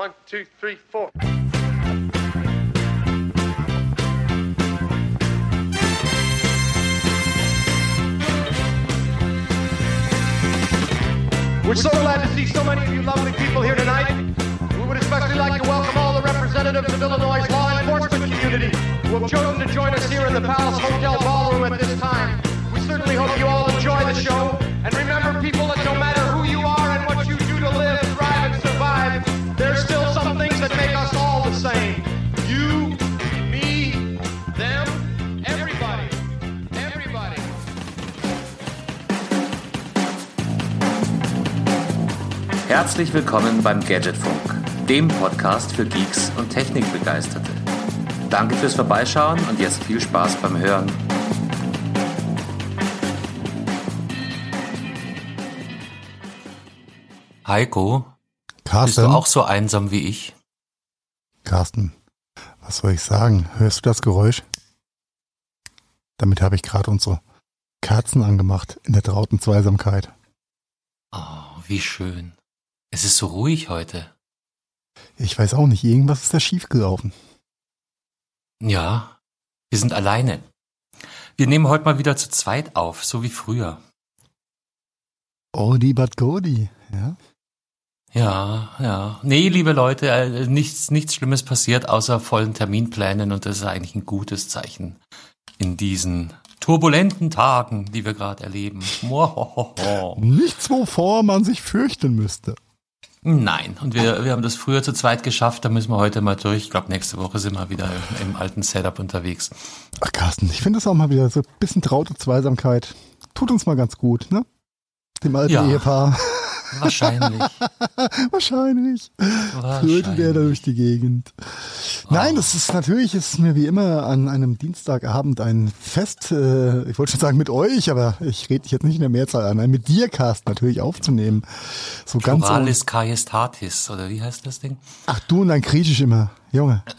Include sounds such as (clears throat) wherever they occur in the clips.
One, two, three, four. We're so glad to see so many of you lovely people here tonight. We would especially like to welcome all the representatives of Illinois' law enforcement community who have chosen to join us here in the Palace Hotel Ballroom at this time. We certainly hope you all enjoy the show. And remember, people, Herzlich willkommen beim Gadgetfunk, dem Podcast für Geeks und Technikbegeisterte. Danke fürs Vorbeischauen und jetzt viel Spaß beim Hören. Heiko, bist Carsten, du auch so einsam wie ich? Carsten, was soll ich sagen? Hörst du das Geräusch? Damit habe ich gerade unsere Kerzen angemacht in der trauten Zweisamkeit. Oh, wie schön. Es ist so ruhig heute. Ich weiß auch nicht, irgendwas ist da schiefgelaufen. Ja, wir sind alleine. Wir nehmen heute mal wieder zu zweit auf, so wie früher. Oldie but goodie, ja? Ja, ja. Nee, liebe Leute, äh, nichts, nichts Schlimmes passiert außer vollen Terminplänen und das ist eigentlich ein gutes Zeichen in diesen turbulenten Tagen, die wir gerade erleben. Mohohoho. Nichts, wovor man sich fürchten müsste. Nein, und wir, wir haben das früher zu zweit geschafft, da müssen wir heute mal durch. Ich glaube, nächste Woche sind wir wieder im, im alten Setup unterwegs. Ach, Carsten, ich finde das auch mal wieder so ein bisschen traute Zweisamkeit. Tut uns mal ganz gut, ne? Dem alten Ja. Ehepaar. Wahrscheinlich. (laughs) Wahrscheinlich. Flötet er da durch die Gegend. Nein, das ist natürlich, ist mir wie immer an einem Dienstagabend ein Fest, äh, ich wollte schon sagen mit euch, aber ich rede dich jetzt nicht in der Mehrzahl an, mit dir, Carsten, natürlich aufzunehmen. So ganz. Pluralis Cajestatis, oder wie heißt das Ding? Ach, du und dein Griechisch immer, Junge. (laughs)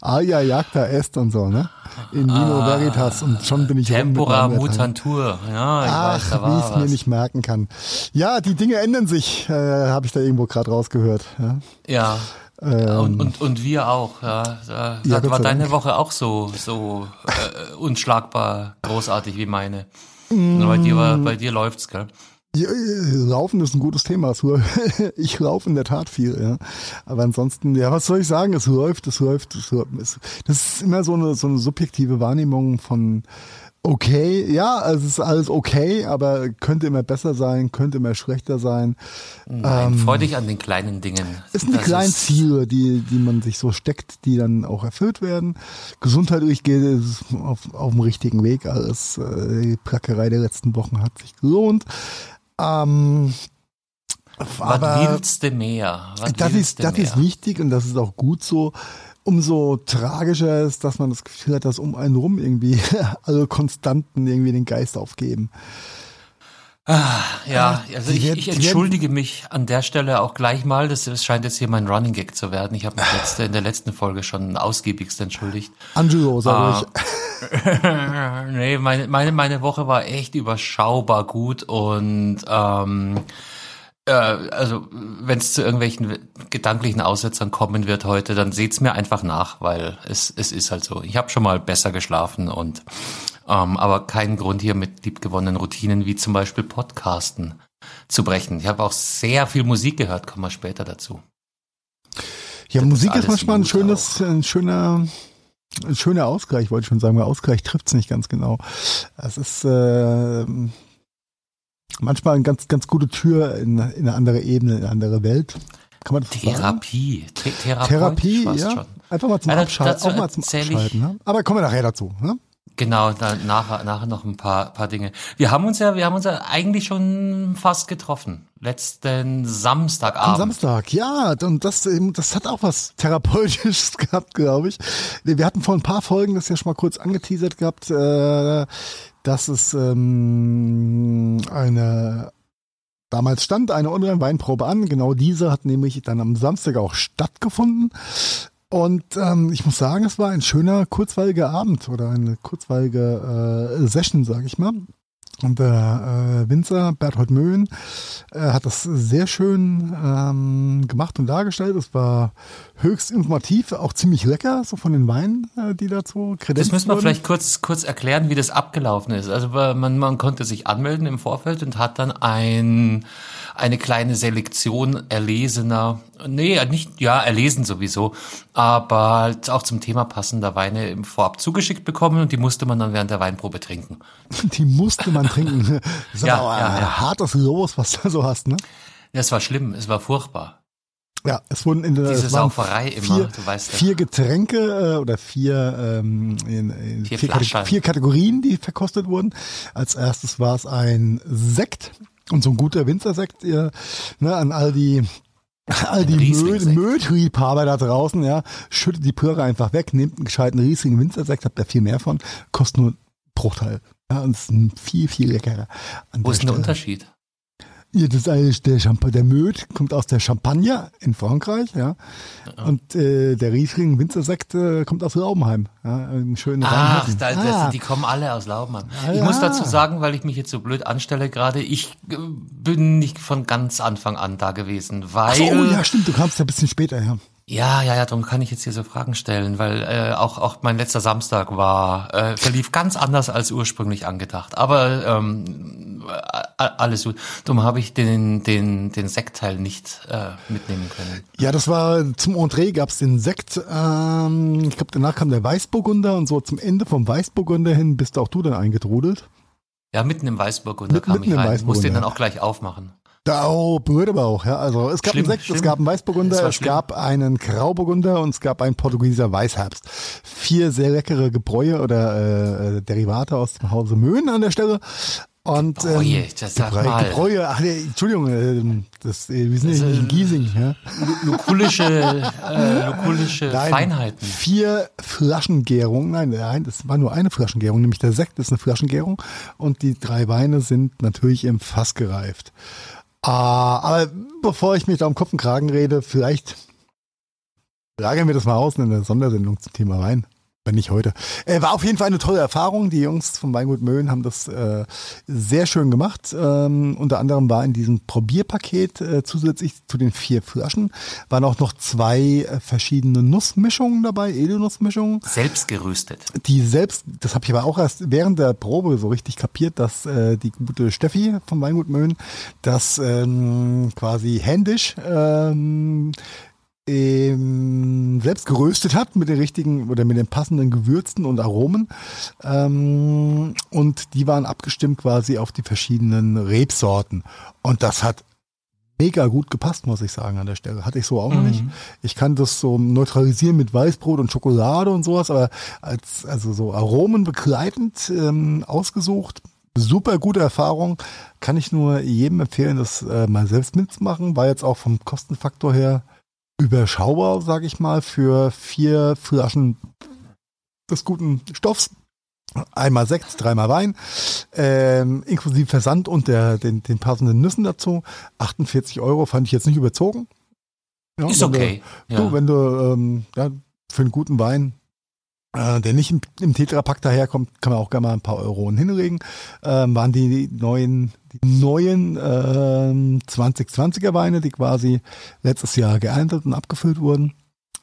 Aja jacta est und so, ne? In Nino Veritas und schon bin ich Tempora mutantur. Ja, ich weiß, da Ach, wie war ich es mir nicht merken kann. Ja, die Dinge ändern sich, äh, habe ich da irgendwo gerade rausgehört. Ja. Ja. Ähm, Und, und, und wir auch, ja. Da, Ja, war deine. Woche auch so, so äh, unschlagbar großartig wie meine. Mm. Bei dir, bei dir läuft's, gell? Ja, äh, Laufen ist ein gutes Thema. (laughs) Ich laufe in der Tat viel, ja. Aber ansonsten, ja, was soll ich sagen? Es läuft, es läuft, es läuft. Das ist immer so eine, so eine subjektive Wahrnehmung von okay, ja, es ist alles okay, aber könnte immer besser sein, könnte immer schlechter sein. Nein, freu dich an den kleinen Dingen. Ähm, Es sind die Das kleinen Ziele, die, die man sich so steckt, die dann auch erfüllt werden. Gesundheitlich geht es auf, auf dem richtigen Weg. Alles, äh, die Plackerei der letzten Wochen hat sich gelohnt. Ähm, Was aber willst du mehr? Was das ist, das mehr? ist wichtig und das ist auch gut so. Umso tragischer ist, dass man das Gefühl hat, dass um einen rum irgendwie (laughs) alle Konstanten irgendwie den Geist aufgeben. Ja, also ich, ich entschuldige mich an der Stelle auch gleich mal. Das, das scheint jetzt hier mein Running Gag zu werden. Ich habe mich (laughs) letzte, in der letzten Folge schon ausgiebigst entschuldigt. Angelo, sag Ah. ich. (laughs) nee, meine, meine, meine Woche war echt überschaubar gut und ähm, äh, also wenn es zu irgendwelchen gedanklichen Aussetzern kommen wird heute, dann seht's mir einfach nach, weil es, es ist halt so. Ich habe schon mal besser geschlafen und ähm, aber keinen Grund hier mit liebgewonnenen Routinen wie zum Beispiel Podcasten zu brechen. Ich habe auch sehr viel Musik gehört, kommen wir später dazu. Ja, Das Musik alles ist manchmal ein schönes, ein schöner, ein schöner Ausgleich, wollte ich schon sagen, weil Ausgleich trifft's nicht ganz genau. Es ist äh, manchmal eine ganz, ganz gute Tür in, in eine andere Ebene, in eine andere Welt. Kann man das so sagen? Therapie, Therapie, ja. schon. Einfach mal zum da- Abschalten, auch mal zum Abschalten. Ne? Aber kommen wir nachher dazu. Ne? Genau, nachher, nachher noch ein paar, paar Dinge. Wir haben uns ja, wir haben uns ja eigentlich schon fast getroffen. Letzten Samstagabend. Am Samstag, ja, und das, ähm, das hat auch was Therapeutisches (laughs) gehabt, glaube ich. Wir wir hatten vor ein paar Folgen das ja schon mal kurz angeteasert gehabt, äh, dass es ähm, eine damals stand eine Online-Weinprobe an. Genau diese hat nämlich dann am Samstag auch stattgefunden. Und ähm, ich muss sagen, es war ein schöner, kurzweiliger Abend oder eine kurzweilige äh, Session, sage ich mal. Und der äh, Winzer Berthold Möhn äh, hat das sehr schön ähm, gemacht und dargestellt. Es war höchst informativ, auch ziemlich lecker, so von den Weinen, äh, die dazu kredenzt Das müssen wir wurden. vielleicht kurz, kurz erklären, wie das abgelaufen ist. Also man, man konnte sich anmelden im Vorfeld und hat dann ein, eine kleine Selektion erlesener, nee, nicht, ja, erlesen sowieso, aber halt auch zum Thema passender Weine im Vorab zugeschickt bekommen und die musste man dann während der Weinprobe trinken. (laughs) Die musste man trinken. (laughs) Das ist Ja, aber ja, ein ja. hartes Los, was du so hast, ne? Das war schlimm, es war furchtbar. Ja, es wurden in der Diese es waren Sauferei immer, vier, du weißt ja. vier Getränke äh, oder vier, ähm, in, in Vier vier Kategorien, die verkostet wurden. Als erstes war es ein Sekt und so ein guter Winzersekt ne, an all die all die. Mödliebhaber da draußen, ja, schüttet die Plöre einfach weg, nehmt einen gescheiten Riesling Winzersekt, habt da viel mehr von, kostet nur einen Bruchteil. Ja, und ist ein viel, viel leckerer. Wo ist der. Unterschied? Ja, das ist eigentlich der Champagner, der Möd kommt aus der Champagne in Frankreich, ja. Und äh, der Riesling Winzersekt äh, kommt aus Laubenheim, ja, ein schöner Ach, da, das, ah, die kommen alle aus Laubenheim. Ah, ich muss ja. dazu sagen, weil ich mich jetzt so blöd anstelle gerade, ich äh, bin nicht von ganz Anfang an da gewesen, weil Ach so, oh ja, stimmt, du kamst ja ein bisschen später, ja. Ja, ja, ja, darum kann ich jetzt hier so Fragen stellen, weil äh, auch auch mein letzter Samstag war äh, verlief ganz anders als ursprünglich angedacht. Aber ähm, alles gut. Darum habe ich den den den Sektteil nicht äh, mitnehmen können. Ja, das war zum Entree gab's den Sekt. Ähm, ich glaube, danach kam der Weißburgunder und so zum Ende vom Weißburgunder hin bist auch du dann eingetrudelt. Ja, mitten im Weißburgunder Mit- kam mitten ich im rein. Musste den dann auch gleich aufmachen. Da oh, berührt aber auch, ja. Also es gab Schlimm, einen Sekt, es schlimm. gab einen Es Weißburgunder, es schlimm. gab einen Grauburgunder und es gab einen Portugieser Weißherbst. Vier sehr leckere Gebräue oder äh, äh, Derivate aus dem Hause Möhn an der Stelle. Und Gebräue, ähm, das sag Gebräu- mal. Gebräue, ach, nee, Entschuldigung, äh, das, äh, wir sind ja nicht in Giesing, ja. Lukulische, äh, lukulische Nein, Feinheiten. Vier Flaschengärungen. Nein, nein, das war nur eine Flaschengärung, nämlich der Sekt ist eine Flaschengärung und die drei Weine sind natürlich im Fass gereift. Ah, aber bevor ich mich da um Kopf und Kragen rede, vielleicht lagern wir das mal aus in einer Sondersendung zum Thema Wein. Wenn nicht heute. Äh, war auf jeden Fall eine tolle Erfahrung. Die Jungs vom Weingut Möhlen haben das äh, sehr schön gemacht. Ähm, unter anderem war in diesem Probierpaket äh, zusätzlich zu den vier Flaschen waren auch noch zwei äh, verschiedene Nussmischungen dabei, Edelnussmischungen Selbst geröstet. die selbst, das habe ich aber auch erst während der Probe so richtig kapiert, dass äh, die gute Steffi vom Weingut Möhn das ähm, quasi händisch ähm, ähm, selbst geröstet hat mit den richtigen oder mit den passenden Gewürzen und Aromen. Ähm, und die waren abgestimmt quasi auf die verschiedenen Rebsorten. Und das hat mega gut gepasst, muss ich sagen, an der Stelle. Hatte ich so auch noch nicht. Ich kann das so neutralisieren mit Weißbrot und Schokolade und sowas, aber als, also so Aromen begleitend ähm, ausgesucht. Super gute Erfahrung. Kann ich nur jedem empfehlen, das äh, mal selbst mitzumachen. War jetzt auch vom Kostenfaktor her überschaubar, sage ich mal, für vier Flaschen des guten Stoffs. Einmal Sekt, dreimal Wein, ähm, inklusive Versand und der, den, den passenden Nüssen dazu. 48 Euro fand ich jetzt nicht überzogen. Ja, Ist du- okay. Du, Ja. wenn du ähm, ja, für einen guten Wein, äh, der nicht im, im Tetrapack daherkommt, kann man auch gerne mal ein paar Euro hinlegen. Ähm, waren die neuen, die neuen ähm, 2020er Weine, die quasi letztes Jahr geerntet und abgefüllt wurden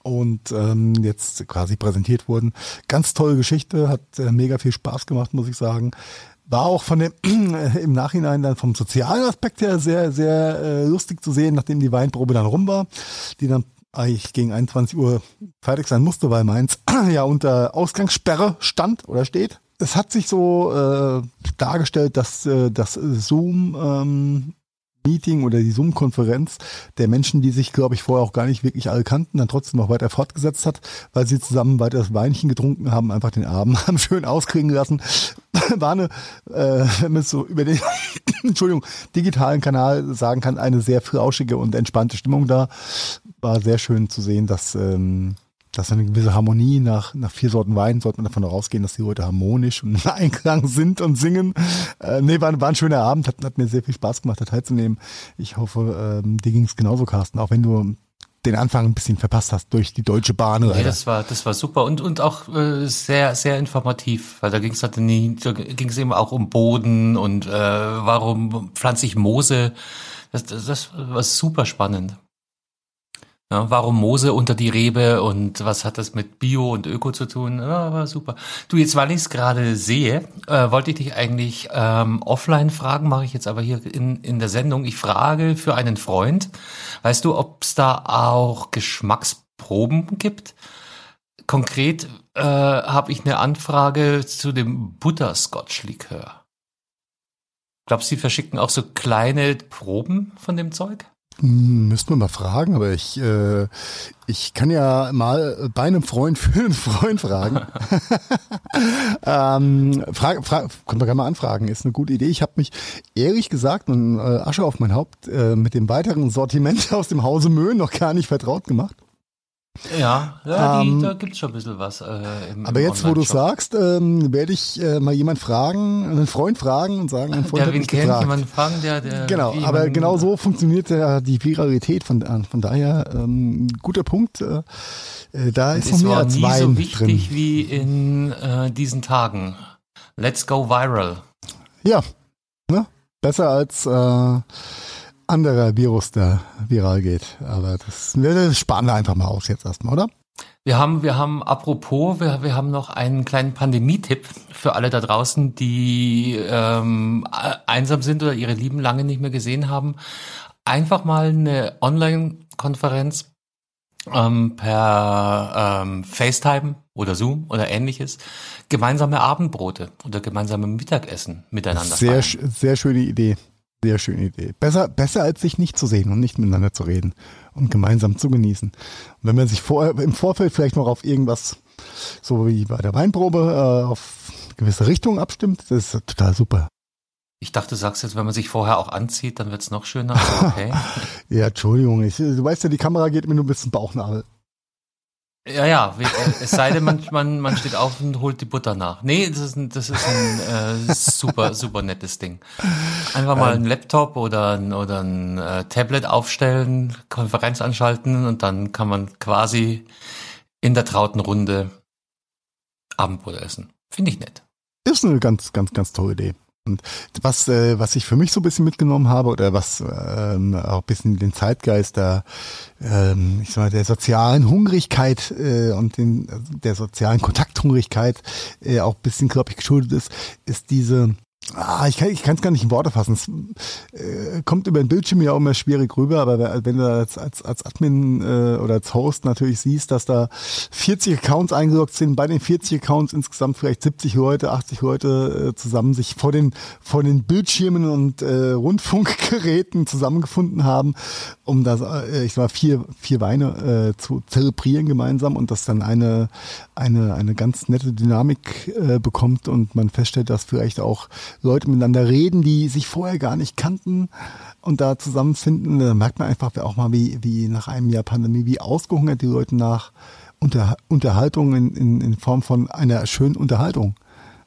und ähm, jetzt quasi präsentiert wurden. Ganz tolle Geschichte, hat äh, mega viel Spaß gemacht, muss ich sagen. War auch von dem (clears throat) im Nachhinein dann vom sozialen Aspekt her sehr, sehr äh, lustig zu sehen, nachdem die Weinprobe dann rum war, die dann eigentlich gegen 21 Uhr fertig sein musste, weil Mainz (clears throat) ja unter Ausgangssperre stand oder steht. Es hat sich so äh, dargestellt, dass äh, das Zoom ähm, Meeting oder die Zoom-Konferenz der Menschen, die sich, glaube ich, vorher auch gar nicht wirklich alle kannten, dann trotzdem noch weiter fortgesetzt hat, weil sie zusammen weiter das Weinchen getrunken haben, einfach den Abend (laughs) haben schön auskriegen lassen. (laughs) War eine, äh, wenn man es so über den, (coughs) Entschuldigung, digitalen Kanal sagen kann, eine sehr flauschige und entspannte Stimmung da. War sehr schön zu sehen, dass, ähm, dass eine gewisse Harmonie nach, nach vier Sorten Wein, sollte man davon ausgehen, dass die Leute harmonisch und im (laughs) Einklang sind und singen. Äh, nee, war, war ein schöner Abend, hat, hat mir sehr viel Spaß gemacht, da teilzunehmen. Ich hoffe, ähm, dir ging es genauso, Carsten, auch wenn du den Anfang ein bisschen verpasst hast durch die Deutsche Bahn. Oder? Nee, das war, das war super und, und auch äh, sehr, sehr informativ, weil da ging es halt nie, da ging es eben auch um Boden und äh, warum pflanze ich Moose. Das, das, das war super spannend. Ja, warum Moose unter die Rebe und was hat das mit Bio und Öko zu tun? Ja, war super. Du, jetzt weil ich es gerade sehe, äh, wollte ich dich eigentlich ähm, offline fragen, mache ich jetzt aber hier in, in der Sendung. Ich frage für einen Freund, weißt du, ob es da auch Geschmacksproben gibt? Konkret äh, habe ich eine Anfrage zu dem Butterscotch-Likör. Glaubst du, sie verschicken auch so kleine Proben von dem Zeug? Müssten wir mal fragen, aber ich, äh, ich kann ja mal bei einem Freund für einen Freund fragen. (laughs) ähm, frag, frag, können wir gerne mal anfragen, ist eine gute Idee. Ich habe mich ehrlich gesagt und äh, Asche auf mein Haupt äh, mit dem weiteren Sortiment (laughs) aus dem Hause Möhn noch gar nicht vertraut gemacht. Ja, ja die, ähm, da gibt's schon ein bisschen was. Äh, im, aber jetzt, wo du sagst, ähm, werde ich äh, mal jemand fragen, einen Freund fragen und sagen, ein Freund der hat mich kennt, gefragt. jemanden fragen, der, der Genau, aber genau so funktioniert ja die Viralität. Von, von daher, ähm, guter Punkt. Äh, äh da ist noch mehr als nie Wein so wichtig drin. wie in äh, diesen Tagen. Let's go viral. Ja, ne? besser als äh, anderer Virus, der viral geht. Aber das, wir sparen wir einfach mal aus jetzt erstmal, oder? Wir haben, wir haben, apropos, wir, wir haben noch einen kleinen Pandemie-Tipp für alle da draußen, die ähm, einsam sind oder ihre Lieben lange nicht mehr gesehen haben. Einfach mal eine Online-Konferenz ähm, per ähm, FaceTime oder Zoom oder ähnliches gemeinsame Abendbrote oder gemeinsame Mittagessen miteinander. Sehr, sehr schöne Idee. Sehr schöne Idee. Besser, besser als sich nicht zu sehen und nicht miteinander zu reden und gemeinsam zu genießen. Und wenn man sich vor, im Vorfeld vielleicht noch auf irgendwas, so wie bei der Weinprobe, äh, auf gewisse Richtungen abstimmt, das ist total super. Ich dachte, du sagst jetzt, wenn man sich vorher auch anzieht, dann wird's noch schöner. Okay. (laughs) ja, Entschuldigung, ich, du weißt ja, die Kamera geht mir nur bis zum Bauchnabel. Ja, ja, äh, es sei denn, man, man, man steht auf und holt die Butter nach. Nee, das ist ein, das ist ein äh, super, super nettes Ding. Einfach mal einen Laptop oder ein, oder ein äh, Tablet aufstellen, Konferenz anschalten und dann kann man quasi in der trauten Runde Abendbrot essen. Finde ich nett. Ist eine ganz, ganz, ganz tolle Idee. Und was, äh, was ich für mich so ein bisschen mitgenommen habe oder was ähm, auch ein bisschen den Zeitgeist der, ähm, ich sag mal, der sozialen Hungrigkeit äh, und den, der sozialen Kontakthungrigkeit äh, auch ein bisschen, glaube ich, geschuldet ist, ist diese Ah, ich kann es gar nicht in Worte fassen. Es äh, kommt über den Bildschirm ja auch immer schwierig rüber, aber wenn du als, als, als Admin äh, oder als Host natürlich siehst, dass da 40 Accounts eingeloggt sind, bei den 40 Accounts insgesamt vielleicht 70 Leute, 80 Leute äh, zusammen sich vor den, vor den Bildschirmen und äh, Rundfunkgeräten zusammengefunden haben, um das, äh, ich mal, vier, vier Weine äh, zu zelebrieren gemeinsam und das dann eine, eine, eine ganz nette Dynamik äh, bekommt und man feststellt, dass vielleicht auch Leute miteinander reden, die sich vorher gar nicht kannten und da zusammenfinden. Da merkt man einfach auch mal, wie, wie nach einem Jahr Pandemie, wie ausgehungert die Leute nach Unter, Unterhaltung in, in, in Form von einer schönen Unterhaltung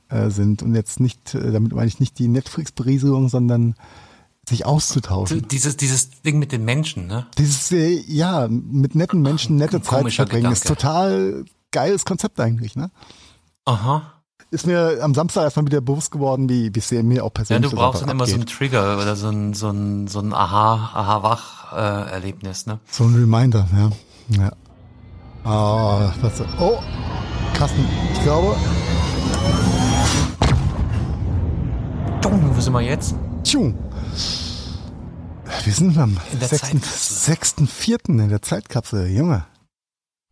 äh, sind. Und jetzt nicht, äh, damit meine ich nicht die Netflix-Berieselung, sondern sich auszutauschen. Dieses, dieses Ding mit den Menschen, ne? Dieses, äh, ja, mit netten Menschen nette Zeit verbringen, ist total geiles Konzept eigentlich, ne? Aha ist mir am Samstag erstmal wieder bewusst geworden, wie, wie sehr mir auch persönlich Ja, du brauchst dann immer so einen Trigger oder so ein, so ein, so ein Aha, Aha-Wach-Erlebnis, ne? So ein Reminder, ja. Ja. Oh, was, oh, Kasten, ich glaube. Wo sind wir jetzt? Tschu. Wir sind am 6.4. in der Zeitkapsel, Junge.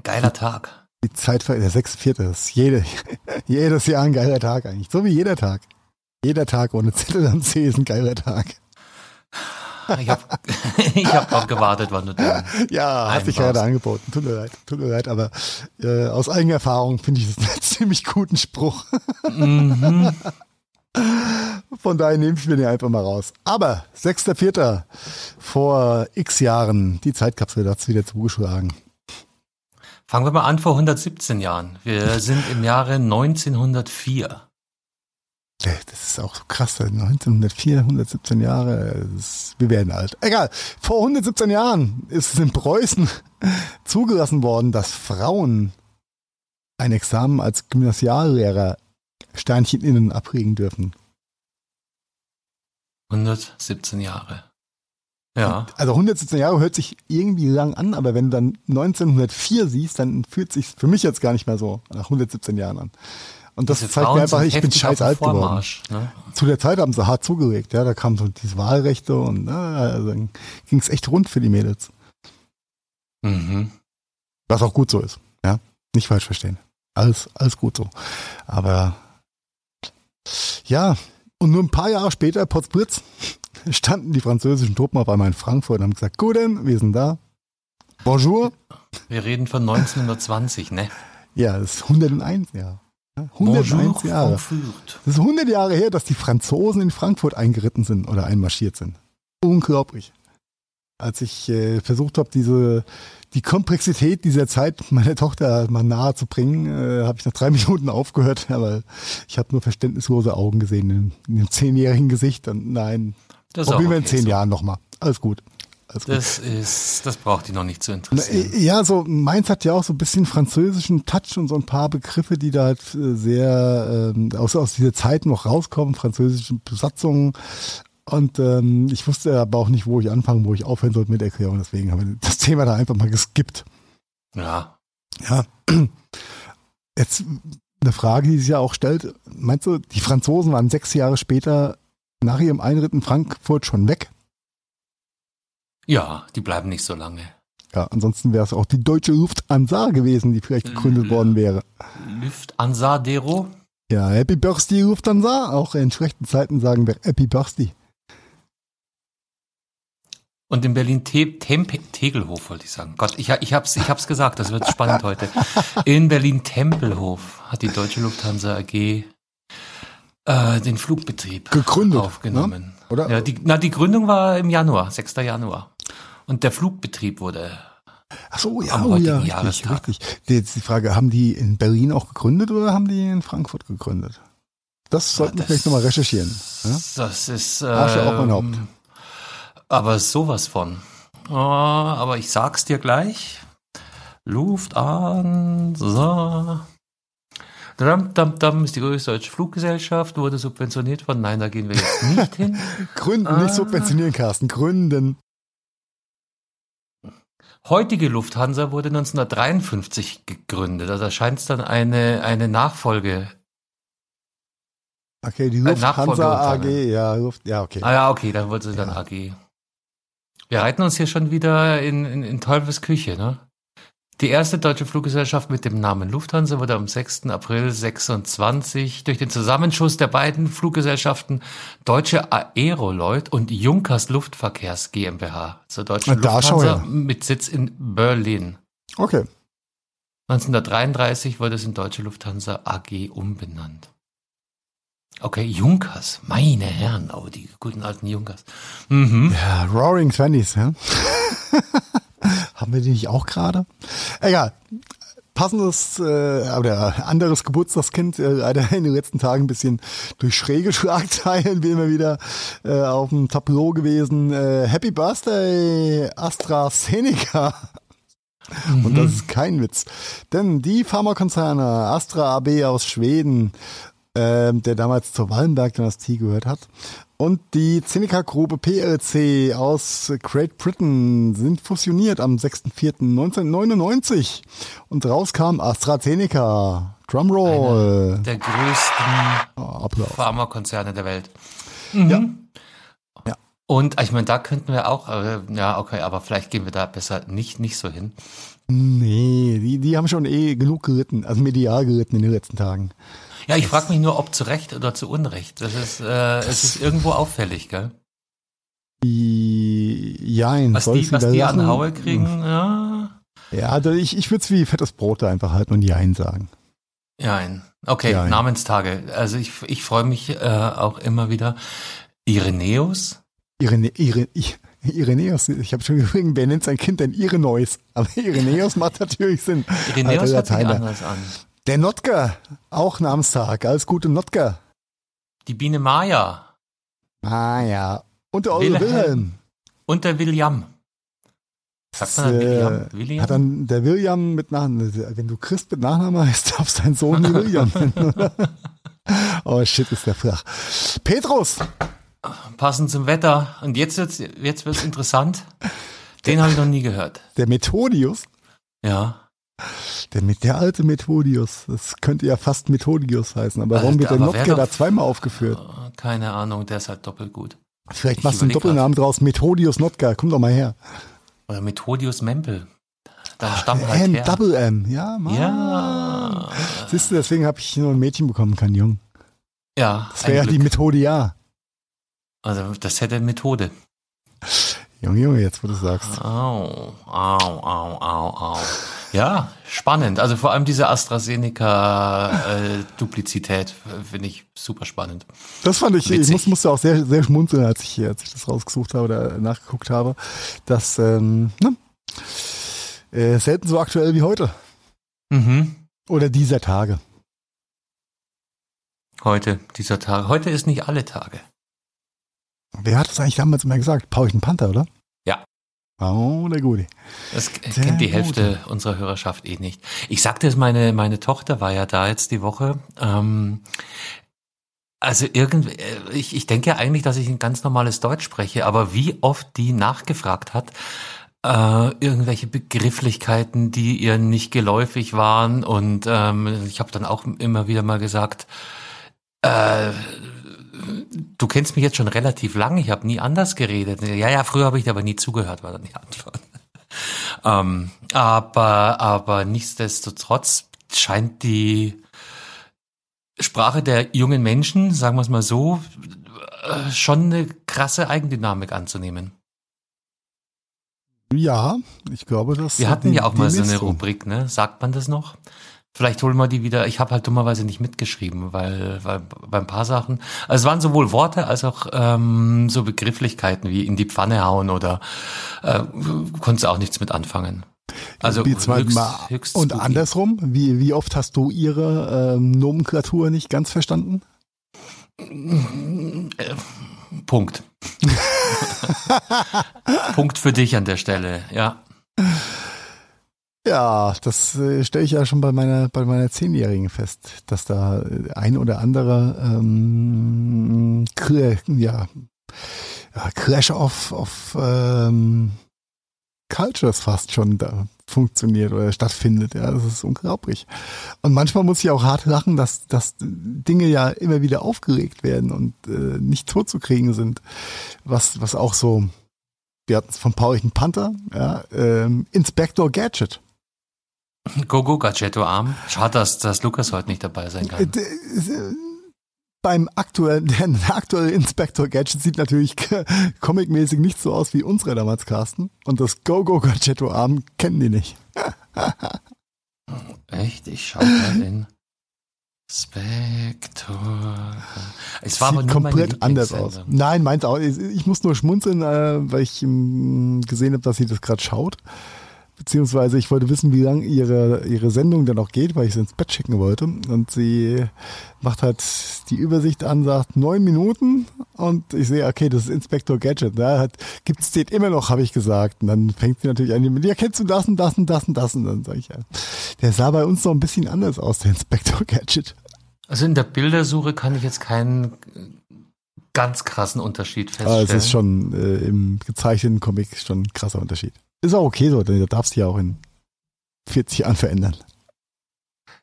Geiler Tag. Die Zeit, der 6.4. ist jede, (laughs) jedes Jahr ein geiler Tag eigentlich. So wie jeder Tag. Jeder Tag ohne Zettel am C ist ein geiler Tag. Ich habe (laughs) hab drauf gewartet, wann du da (laughs) Ja, hast dich gerade angeboten. Tut mir leid, tut mir leid, aber äh, aus eigener Erfahrung finde ich das einen ziemlich guten Spruch. Mhm. Von daher nehme ich mir den einfach mal raus. Aber 6.4. vor x Jahren, die Zeitkapsel hat es wieder zugeschlagen. Fangen wir mal an vor 117 Jahren. Wir sind im Jahre 1904. Das ist auch so krass. 1904, 117 Jahre. Ist, wir werden alt. Egal. Vor 117 Jahren ist es in Preußen (laughs) zugelassen worden, dass Frauen ein Examen als Gymnasiallehrer Sternchen innen ablegen dürfen. 117 Jahre. Ja. Also 117 Jahre hört sich irgendwie lang an, aber wenn du dann 1904 siehst, dann fühlt sich für mich jetzt gar nicht mehr so nach 117 Jahren an. Und das Diese zeigt Frauen mir einfach, ich bin scheiß alt geworden. Ne? Zu der Zeit haben sie hart zugelegt, ja, da kamen so diese Wahlrechte und äh, also dann ging es echt rund für die Mädels. Mhm. Was auch gut so ist, ja. Nicht falsch verstehen. Alles, alles gut so. Aber ja, und nur ein paar Jahre später, Potsblitz, (laughs) standen die französischen Truppen auf einmal in Frankfurt und haben gesagt, gut denn, wir sind da. Bonjour. Wir reden von 1920, ne? Ja, das ist 101 Jahre. Ja, 101 Jahre. Frankfurt. Das ist 100 Jahre her, dass die Franzosen in Frankfurt eingeritten sind oder einmarschiert sind. Unglaublich. Als ich äh, versucht habe, diese die Komplexität dieser Zeit (laughs) meiner Tochter mal nahe zu bringen, äh, habe ich nach drei (laughs) Minuten aufgehört, aber ich habe nur verständnislose Augen gesehen in, in dem zehnjährigen Gesicht. Und nein, Das probieren wir in okay zehn so. Jahren nochmal. Alles gut. Alles gut. Das ist, das braucht die noch nicht zu interessieren. Ja, so Mainz hat ja auch so ein bisschen französischen Touch und so ein paar Begriffe, die da halt äh, sehr ähm, aus, aus dieser Zeit noch rauskommen, französische Besatzungen. Und ähm, ich wusste aber auch nicht, wo ich anfangen, wo ich aufhören sollte mit Erklärung. Deswegen haben wir (laughs) das Thema da einfach mal geskippt. Ja. Ja. (clears throat) Jetzt eine Frage, die sich ja auch stellt. Meinst du, die Franzosen waren sechs Jahre später nach ihrem Einritt in Frankfurt schon weg? Ja, die bleiben nicht so lange. Ja, ansonsten wäre es auch die deutsche Lufthansa gewesen, die vielleicht gegründet Ja. worden wäre. Luft Ansadero. Ja, Happy Birthday Lufthansa. Auch in schlechten Zeiten sagen wir Happy Birthday. Und in Berlin Te Tempe Tegelhof, wollte ich sagen. Gott, ich, ich hab's, ich hab's gesagt, das wird spannend (laughs) heute. In Berlin Tempelhof hat die Deutsche Lufthansa AG äh, den Flugbetrieb Gegründet, aufgenommen. ne? Oder? Ja, die, na, die Gründung war im Januar, 6. Januar. Und der Flugbetrieb wurde Ach so, ja, oh, ja, richtig, richtig. Jetzt die Frage, haben die in Berlin auch gegründet oder haben die in Frankfurt gegründet? Das sollten wir vielleicht nochmal recherchieren. Ja? Das ist. Asche auf mein ähm, Haupt. Aber sowas von. Oh, aber ich sag's dir gleich. Lufthansa. Dam, dam, dam ist die größte deutsche Fluggesellschaft, wurde subventioniert von. Nein, da gehen wir jetzt nicht hin. (laughs) Gründen, Ah. nicht subventionieren, Carsten. Gründen. Heutige Lufthansa wurde 1953 gegründet. Also da scheint es dann eine, eine Nachfolge. Okay, die Lufthansa AG, ja, Luft, ja, okay. Ah ja, okay, dann wurde sie dann Ja. AG. Wir reiten uns hier schon wieder in, in, in Teufels Küche, ne? Die erste deutsche Fluggesellschaft mit dem Namen Lufthansa wurde am 6. April 26 durch den Zusammenschuss der beiden Fluggesellschaften Deutsche Aeroloid und Junkers Luftverkehrs GmbH zur deutschen da Lufthansa mit Sitz in Berlin. Okay. 1933 wurde es in Deutsche Lufthansa AG umbenannt. Okay, Junkers, meine Herren, oh, die guten alten Junkers. Mhm. Ja, Roaring Twenties, ja. (laughs) Haben wir die nicht auch gerade? Egal. Passendes äh, oder anderes Geburtstagskind, äh, leider in den letzten Tagen ein bisschen durch schräge (laughs) Schlagzeilen, wie immer wieder äh, auf dem Tableau gewesen. Äh, Happy Birthday, AstraZeneca. Und das ist kein Witz. Denn die Pharmakonzerne Astra AB aus Schweden, ähm, der damals zur Wallenberg-Dynastie gehört hat, und die Zeneca-Gruppe PLC aus Great Britain sind fusioniert am 6.4.1999 und rauskam AstraZeneca. Drumroll. Der größten Oh, Applaus. Pharmakonzerne der Welt. Ja. Ja. Und ich meine, da könnten wir auch, äh, ja, okay, aber vielleicht gehen wir da besser nicht, nicht so hin. Nee, die, die haben schon eh genug geritten, also medial geritten in den letzten Tagen. Ja, ich frage mich nur, ob zu Recht oder zu Unrecht. Das ist, äh, es ist irgendwo auffällig, gell? Jein, Was die, was die an? Haue kriegen, ja. Ja, also ich, ich würde es wie fettes Brot da einfach halten und jein sagen. Jein. Okay, Jein. Namenstage. Also ich, ich freue mich äh, auch immer wieder. Irenäus? Irene, Irene, Ireneus, ich habe schon gefragt, wer nennt sein Kind denn Ireneus? Aber Ireneus macht natürlich Sinn. Irenäus Alter hört sich anders an. Der Notker, auch Namenstag. Alles Gute, Notker. Die Biene Maya ja. Und der Wilhelm. Wilhelm. und der William. Sagt man dann William? Äh, William? Hat dann der William mit Nachnamen, wenn du Christ mit Nachnamen heißt, (laughs) darf sein Sohn William nennen, oder? (laughs) Oh shit, ist der flach. Petrus! Passend zum Wetter. Und jetzt wird's, jetzt wird's interessant. Den habe ich noch nie gehört. Der Methodius? Ja. Der, mit der alte Methodius. Das könnte ja fast Methodius heißen. Aber warum wird der Notker da zweimal aufgeführt? Keine Ahnung, der ist halt doppelt gut. Vielleicht ich machst du einen Doppelnamen draus. Methodius Notker. Komm doch mal her. Oder Methodius Mempel. Dann stammt halt M, her. Double M. Ja, Mann. Ja. Siehst du, deswegen habe ich nur ein Mädchen bekommen, kein Jungen. Ja. Das wäre ja ein die Glück. Methode, ja. Also das hätte Methode. Junge, Junge, jetzt wo du sagst. Au, au, au, au, au. Ja, spannend. Also vor allem diese AstraZeneca-Duplizität finde ich super spannend. Das fand ich, ich Witzig. muss, musste auch sehr, sehr schmunzeln, als ich, als ich das rausgesucht habe oder nachgeguckt habe, dass ähm, ne, äh, selten so aktuell wie heute. Mhm. Oder dieser Tage. Heute, dieser Tag. Heute ist nicht alle Tage. Wer hat das eigentlich damals immer gesagt? Pauchen Panther, oder? Ja. Oh, der Gute. Das Sehr kennt die gut. Hälfte unserer Hörerschaft eh nicht. Ich sagte es, meine, meine Tochter war ja da jetzt die Woche. Ähm, also irgendwie, äh, ich, ich denke ja eigentlich, dass ich ein ganz normales Deutsch spreche, aber wie oft die nachgefragt hat, äh, irgendwelche Begrifflichkeiten, die ihr nicht geläufig waren. Und ähm, ich habe dann auch immer wieder mal gesagt, äh, du kennst mich jetzt schon relativ lang, ich habe nie anders geredet. Ja, ja, früher habe ich dir aber nie zugehört, war dann die Antwort. (laughs) ähm, aber, aber nichtsdestotrotz scheint die Sprache der jungen Menschen, sagen wir es mal so, äh, schon eine krasse Eigendynamik anzunehmen. Ja, ich glaube, das Wir hatten ja auch mal so eine Rubrik, ne? Sagt man das noch? Vielleicht holen wir die wieder. Ich habe halt dummerweise nicht mitgeschrieben, weil, weil bei ein paar Sachen, also es waren sowohl Worte als auch ähm, so Begrifflichkeiten wie in die Pfanne hauen oder äh, konntest auch nichts mit anfangen. Also Wie zwei- höchst, mal- höchst Und spooky. andersrum, wie, wie oft hast du ihre ähm, Nomenklatur nicht ganz verstanden? Äh, Punkt. (laughs) (laughs) Punkt für dich an der Stelle, ja. Ja, das äh, stelle ich ja schon bei meiner bei meiner Zehnjährigen fest, dass da ein oder andere ähm, ja, ja, Crash of, of ähm, Cultures fast schon da funktioniert oder stattfindet. Ja, das ist unglaublich. Und manchmal muss ich auch hart lachen, dass, dass Dinge ja immer wieder aufgeregt werden und äh, nicht totzukriegen sind. Was, was auch so, wir hatten es von Paulchen Panther, ja, ähm, Inspector Gadget. Gogo Gadgetto Arm. Schade, dass, dass Lukas heute nicht dabei sein kann. äh, Beim aktuellen, (laughs) der, aktuelle Inspector Gadget sieht natürlich comicmäßig nicht so aus wie unsere damals, Carsten. Und das Go-Go Gadgetto Arm kennen die nicht. (laughs) Echt? Ich schau mal in Spector. Es war sieht komplett anders aus. Nein, meint auch. Ich ich muss nur schmunzeln, äh, weil ich ähm, gesehen habe, dass sie das gerade schaut. Beziehungsweise ich wollte wissen, wie lang ihre, ihre Sendung dann noch geht, weil ich sie ins Bett schicken wollte. Und sie macht halt die Übersicht an, sagt neun Minuten und ich sehe, okay, das ist Inspector Gadget. Da hat, gibt's steht immer noch, habe ich gesagt. Und dann fängt sie natürlich an, ja, kennst du das und das und das und das? Und dann sage ich, ja, der sah bei uns noch ein bisschen anders aus, der Inspector Gadget. Also in der Bildersuche kann ich jetzt keinen ganz krassen Unterschied feststellen. es ist schon äh, im gezeichneten Comic schon ein krasser Unterschied. Ist auch okay so, denn du darfst ja auch in 40 Jahren verändern.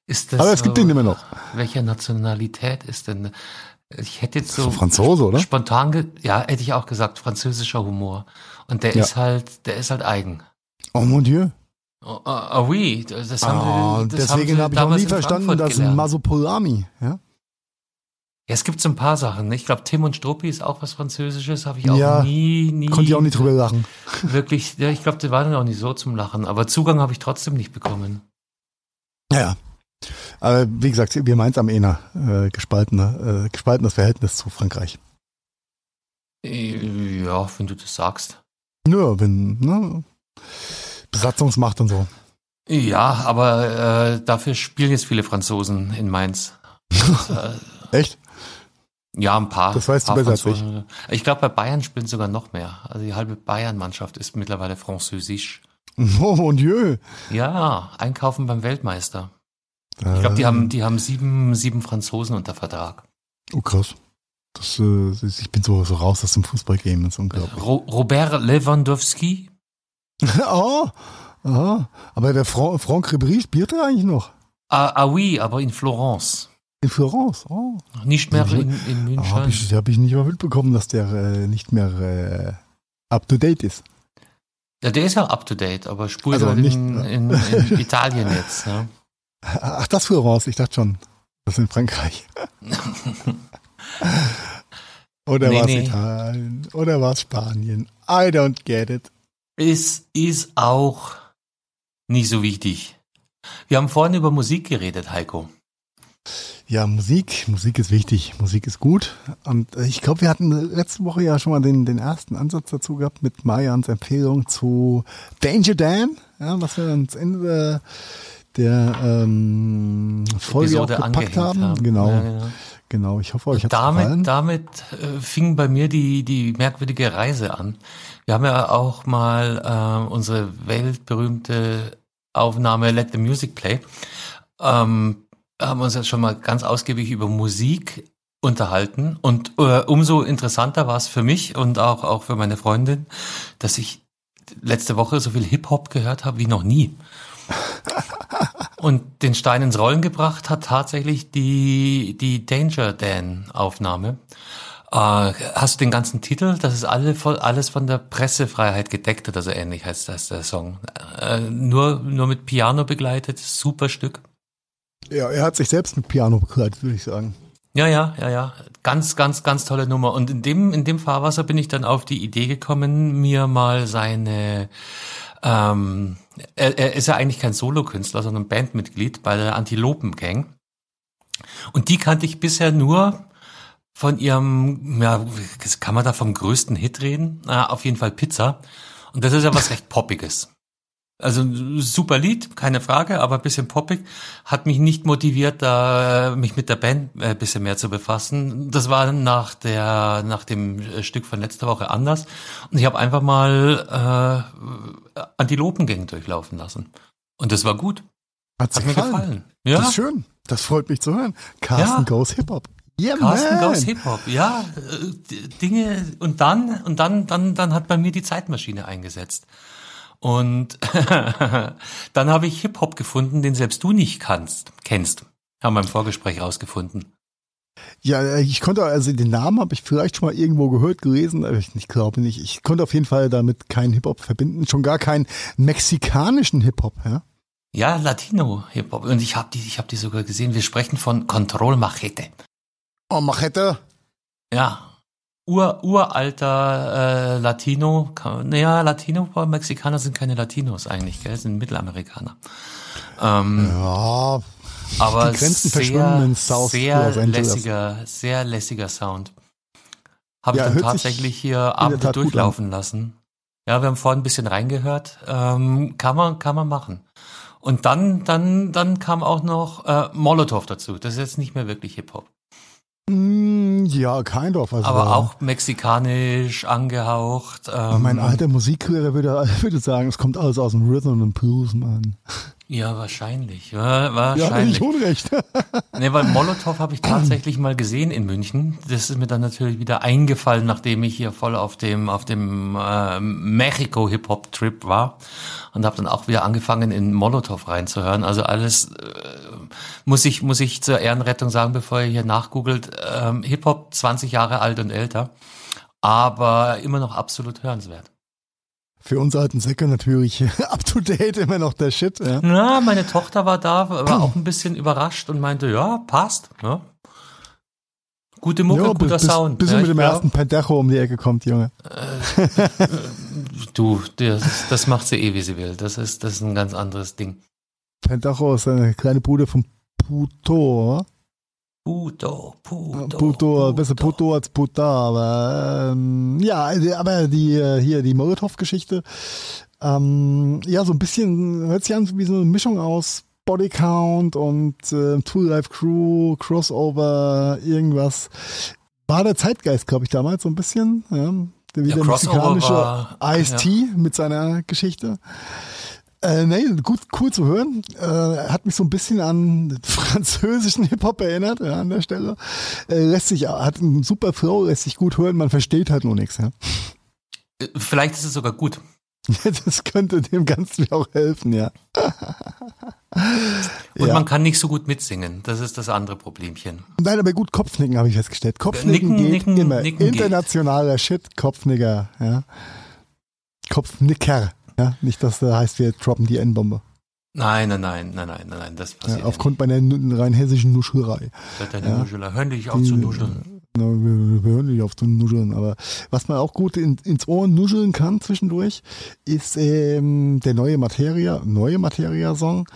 Ist das Aber es gibt ihn immer noch. Welcher Nationalität ist denn? Ich hätte jetzt so Franzose, oder? spontan, ge ja, hätte ich auch gesagt, französischer Humor. Und der Ja. ist halt, der ist halt eigen. Oh mon Dieu. Oh, ah, ah, oui, das haben Ah, wir, das deswegen habe ich auch nie verstanden, dass. Masopolami, ja? Ja, es gibt so ein paar Sachen. ne? Ich glaube, Tim und Struppi ist auch was Französisches, habe ich auch Ja, nie, nie. Konnte ich auch nicht drüber lachen. (laughs) Wirklich, ja, ich glaube, die waren auch nicht so zum Lachen, aber Zugang habe ich trotzdem nicht bekommen. Ja, ja. Aber wie gesagt, wir meinen es am Ener, äh, gespaltene, äh, gespaltenes Verhältnis zu Frankreich. Äh, Ja, wenn du das sagst. Nur wenn, ne? Besatzungsmacht und so. Ja, aber äh, dafür spielen jetzt viele Franzosen in Mainz. (laughs) Das, äh, Echt? Ja, ein paar. Das weißt du paar besser als Franzosen. Ich glaube, bei Bayern spielen sogar noch mehr. Also die halbe Bayern-Mannschaft ist mittlerweile französisch. (laughs) Oh mon Dieu. Ja, einkaufen beim Weltmeister. Ich glaube, die haben, die haben sieben, sieben Franzosen unter Vertrag. Oh krass. Das, äh, ich bin so, so raus aus dem Fußballgame, das ist unglaublich. Ro Robert Lewandowski? (laughs) oh, oh, aber der Fra Franck Ribéry spielt er eigentlich noch? Ah, ah oui, aber in Florence. In Florence, oh. Nicht mehr in, in München. Habe ich, hab ich nicht mal mitbekommen, dass der äh, nicht mehr äh, up to date ist. Ja, der ist ja up to date, aber spielt Also halt nicht- in, in, in (laughs) Italien jetzt. Ja. Ach, das Florence, ich dachte schon. Das ist in Frankreich. (laughs) Oder Nee, war es nee. Italien? Oder war es Spanien? I don't get it. Es ist auch nicht so wichtig. Wir haben vorhin über Musik geredet, Heiko. Ja, Musik, Musik ist wichtig, Musik ist gut. Und ich glaube, wir hatten letzte Woche ja schon mal den, den ersten Ansatz dazu gehabt mit Marians Empfehlung zu Danger Dan, ja, was wir ans Ende der ähm, Folge auch Episode gepackt angehängt haben. haben. Genau, Ja, genau. genau. Ich hoffe, euch hat gefallen. Damit, damit äh, fing bei mir die, die merkwürdige Reise an. Wir haben ja auch mal äh, unsere weltberühmte Aufnahme Let the Music Play. Ähm, haben uns jetzt schon mal ganz ausgiebig über Musik unterhalten und äh, umso interessanter war es für mich und auch, auch für meine Freundin, dass ich letzte Woche so viel Hip-Hop gehört habe wie noch nie. (laughs) Und den Stein ins Rollen gebracht hat tatsächlich die, die Danger Dan Aufnahme. Äh, hast du den ganzen Titel? Das ist alle, voll, alles von der Pressefreiheit gedeckt oder so ähnlich heißt das der Song. Äh, nur, nur mit Piano begleitet, super Stück. Ja, er hat sich selbst mit Piano begleitet, würde ich sagen. Ja, ja, ja, ja. Ganz, ganz, ganz tolle Nummer. Und in dem, in dem Fahrwasser bin ich dann auf die Idee gekommen, mir mal seine, ähm, er, er ist ja eigentlich kein Solokünstler, sondern Bandmitglied bei der Antilopen Gang. Und die kannte ich bisher nur von ihrem, ja, kann man da vom größten Hit reden? Ah, auf jeden Fall Pizza. Und das ist ja was recht Poppiges. Also super Lied, keine Frage, aber ein bisschen poppig. Hat mich nicht motiviert, da mich mit der Band äh, ein bisschen mehr zu befassen. Das war nach der nach dem äh, Stück von letzter Woche anders. Und ich habe einfach mal äh, Antilopengang durchlaufen lassen. Und das war gut. Hat, Hat mir gefallen. Das Ja. ist schön. Das freut mich zu hören. Carsten Ja. Goes Hip Hop. Yeah, Carsten man. Goes Hip Hop, ja, äh, Dinge und dann und dann dann dann hat bei mir die Zeitmaschine eingesetzt. Und (laughs) dann habe ich Hip Hop gefunden, den selbst du nicht kannst, kennst. Haben wir im Vorgespräch rausgefunden. Ja, ich konnte, also den Namen habe ich vielleicht schon mal irgendwo gehört, gelesen, aber ich, ich glaube nicht. Ich konnte auf jeden Fall damit keinen Hip-Hop verbinden, schon gar keinen mexikanischen Hip-Hop, ja. Ja, Latino Hip Hop und ich habe die ich habe die sogar gesehen. Wir sprechen von Control Machete. Oh, Machete. Ja. Ur, uralter äh, Latino, naja, Latino, Mexikaner sind keine Latinos eigentlich, gell, sind Mittelamerikaner. Ähm, Ja, Aber Die Grenzen sehr, verschwimmen in South sehr lässiger, sehr lässiger Sound. Habe Ja, ich dann tatsächlich hier gut durchlaufen lassen. Ja, wir haben vorhin ein bisschen reingehört. Ähm, kann man, kann man machen. Und dann, dann, dann kam auch noch äh, Molotow dazu. Das ist jetzt nicht mehr wirklich Hip Hop, mm, ja, kind of. Also, aber auch mexikanisch angehaucht. Ähm, Mein alter Musiklehrer würde, (laughs) würde sagen, es kommt alles aus dem Rhythm and Blues, Mann. Ja, wahrscheinlich. Ja, Ja, wahrscheinlich. nicht Unrecht. (laughs) Nee, weil Molotow habe ich tatsächlich mal gesehen in München. Das ist mir dann natürlich wieder eingefallen, nachdem ich hier voll auf dem auf dem äh, Mexiko Hip Hop Trip war und habe dann auch wieder angefangen in Molotow reinzuhören. Also alles äh, muss ich muss ich zur Ehrenrettung sagen, bevor ihr hier nachgoogelt. Ähm, Hip Hop 20 Jahre alt und älter, aber immer noch absolut hörenswert. Für uns alten Säcke natürlich (laughs) up to date immer noch der Shit, ja. Na, meine Tochter war da, war auch ein bisschen überrascht und meinte, ja, passt. Ja. Gute Mucke, Ja, guter bis, Sound. Bis ja, mit dem glaub- ersten Pendejo um die Ecke kommt, Junge. Du, das, das macht sie eh, wie sie will. Das ist, das ist ein ganz anderes Ding. Pendejo ist eine kleine Bude von Puto. Puto, Puto. Puto, besser Puto als Puta, aber ähm, ja, aber die äh, hier die Molotow-Geschichte, ähm, ja, so ein bisschen hört sich an wie so eine Mischung aus Bodycount und äh, Tool Life Crew, Crossover, irgendwas. War der Zeitgeist, glaube ich, damals so ein bisschen. Ja. Der wieder Der mexikanische Ice-T mit seiner Geschichte. Äh, nee, gut, cool zu hören. Äh, hat mich so ein bisschen an (laughs) französischen Hip-Hop erinnert, ja, an der Stelle. Äh, lässt sich, hat einen super Flow, lässt sich gut hören, man versteht halt nur nichts, ja. Äh, Vielleicht ist es sogar gut. (laughs) Das könnte dem Ganzen auch helfen, ja. Und Ja. man kann nicht so gut mitsingen. Das ist das andere Problemchen. Nein, aber gut, Kopfnicken habe ich festgestellt. Kopfnicken Nicken, geht nicken, immer. nicken geht. Internationaler Shit, Kopfnicker, ja. Kopfnicker, ja. Nicht, dass da heißt, wir droppen die N-Bombe. Nein, nein, nein, nein, nein, nein, nein, das passiert ja, aufgrund meiner rein hessischen Nuschelei. nicht. Deine ja. Nuscheler, hör nicht auf zu nuscheln. Na, wir, wir hören nicht auf zu nuscheln, aber was man auch gut in, ins Ohr nuscheln kann zwischendurch, ist ähm, der neue Materia, neue Materia-Song.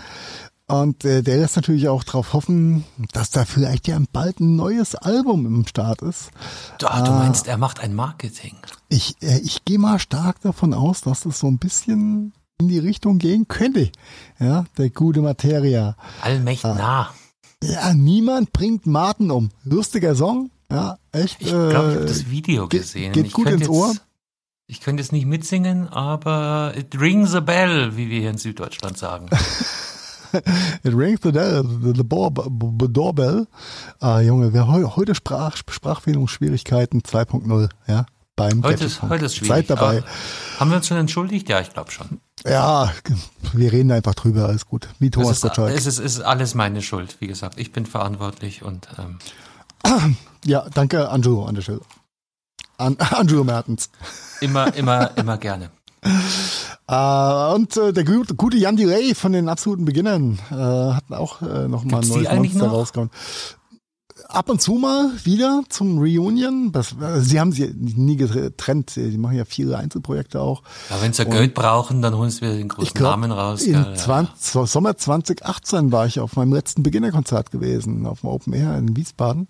Und äh, der lässt natürlich auch darauf hoffen, dass da vielleicht ja bald ein neues Album im Start ist. Du, ach, du meinst, er macht ein Marketing. Ich, äh, ich gehe mal stark davon aus, dass das so ein bisschen in die Richtung gehen könnte. Ja, der gute Materia. Allmächtig Ah. nah. Ja, niemand bringt Martin um. Lustiger Song. Ja, echt. Ich glaube, ich habe äh, das Video geht- gesehen. geht ich gut ins Ohr. Jetzt, ich könnte jetzt nicht mitsingen, aber it rings a bell, wie wir hier in Süddeutschland sagen. (laughs) It rings the, bell, the, doorbell. Ah, Junge, wir heu, heute Sprach, Sprachfindungsschwierigkeiten 2.0, ja. Beim Heute ist, heute ist schwierig. Seid dabei. Aber haben wir uns schon entschuldigt? Ja, ich glaube schon. Ja, wir reden einfach drüber, alles gut. Wie Es Thomas ist, Gottschalk. es, ist, es ist alles meine Schuld, wie gesagt. Ich bin verantwortlich und ähm, (clears throat) Ja, danke, Angelo an der Stelle. An, (laughs) Angelo Mertens. immer, immer, (laughs) immer gerne. Äh, und äh, der gute, gute Jan Delay von den absoluten Beginnern äh, hat auch äh, noch mal ein neues Monster noch? rausgehauen. Ab und zu mal wieder zum Reunion. Das, äh, sie haben sie nie getrennt. Die machen ja viele Einzelprojekte auch. Ja, wenn sie Geld brauchen, dann holen sie wieder den großen glaub, Namen raus. gell, ja. 20, Sommer 2018 war ich auf meinem letzten Beginnerkonzert gewesen, auf dem Open Air in Wiesbaden.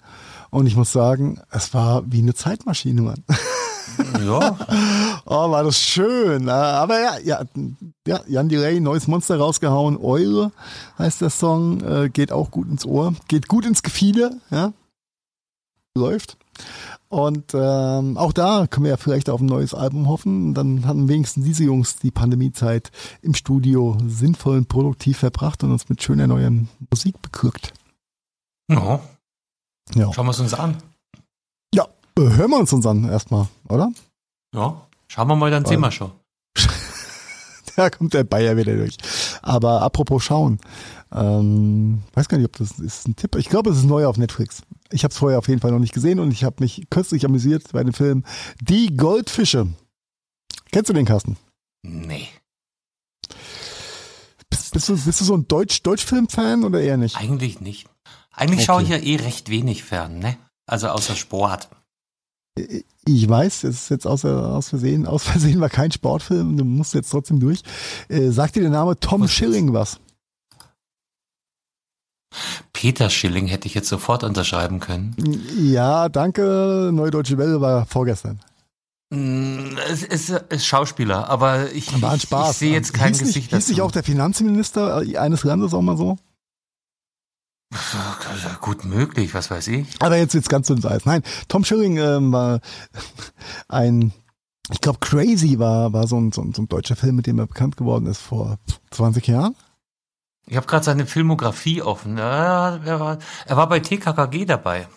Und ich muss sagen, es war wie eine Zeitmaschine, Mann. (laughs) Ja, Oh, (laughs) war das schön. Äh, Aber ja, ja, ja Jan Delay, neues Monster rausgehauen. Eure heißt der Song. Äh, geht auch gut ins Ohr. Geht gut ins Gefieder. Ja. Läuft. Und ähm, auch da können wir ja vielleicht auf ein neues Album hoffen. Dann hatten wenigstens diese Jungs die Pandemiezeit im Studio sinnvoll und produktiv verbracht und uns mit schöner neuer Musik beglückt. ja. Ja, schauen wir es uns an. ja hören wir uns uns an erstmal, oder? Ja, schauen wir mal, dann sehen wir schon. (laughs) Da kommt der Bayer wieder durch. Aber apropos schauen, ähm, weiß gar nicht, ob das ist ein Tipp. Ich glaube, es ist neu auf Netflix. Ich habe es vorher auf jeden Fall noch nicht gesehen und ich habe mich kürzlich amüsiert bei dem Film Die Goldfische. Kennst du den, Carsten? Nee, Bist, bist, du, bist du so ein Deutsch, Deutschfilm-Fan oder eher nicht? eigentlich nicht. Eigentlich Okay. schaue ich ja eh recht wenig fern, ne? Also außer Sport. Ich weiß, es ist jetzt außer, aus Versehen, aus Versehen war kein Sportfilm, du musst jetzt trotzdem durch. Äh, sagt dir der Name Tom Was Schilling was? Peter Schilling hätte ich jetzt sofort unterschreiben können. Ja, danke. Neue Deutsche Welle war vorgestern. Mm, Es ist, ist Schauspieler, aber ich, ich, ich sehe jetzt kein hieß Gesicht nicht, hieß nicht dazu. auch der Finanzminister äh, eines Landes auch mal so? Gut möglich, was weiß ich. Aber jetzt wird's ganz ins Eis. Nein, Tom Schilling ähm, war ein, ich glaube, Crazy war, war so ein, so, ein, so ein deutscher Film, mit dem er bekannt geworden ist vor 20 Jahren. Ich habe gerade seine Filmografie offen. Ja, er, war, er war bei TKKG dabei.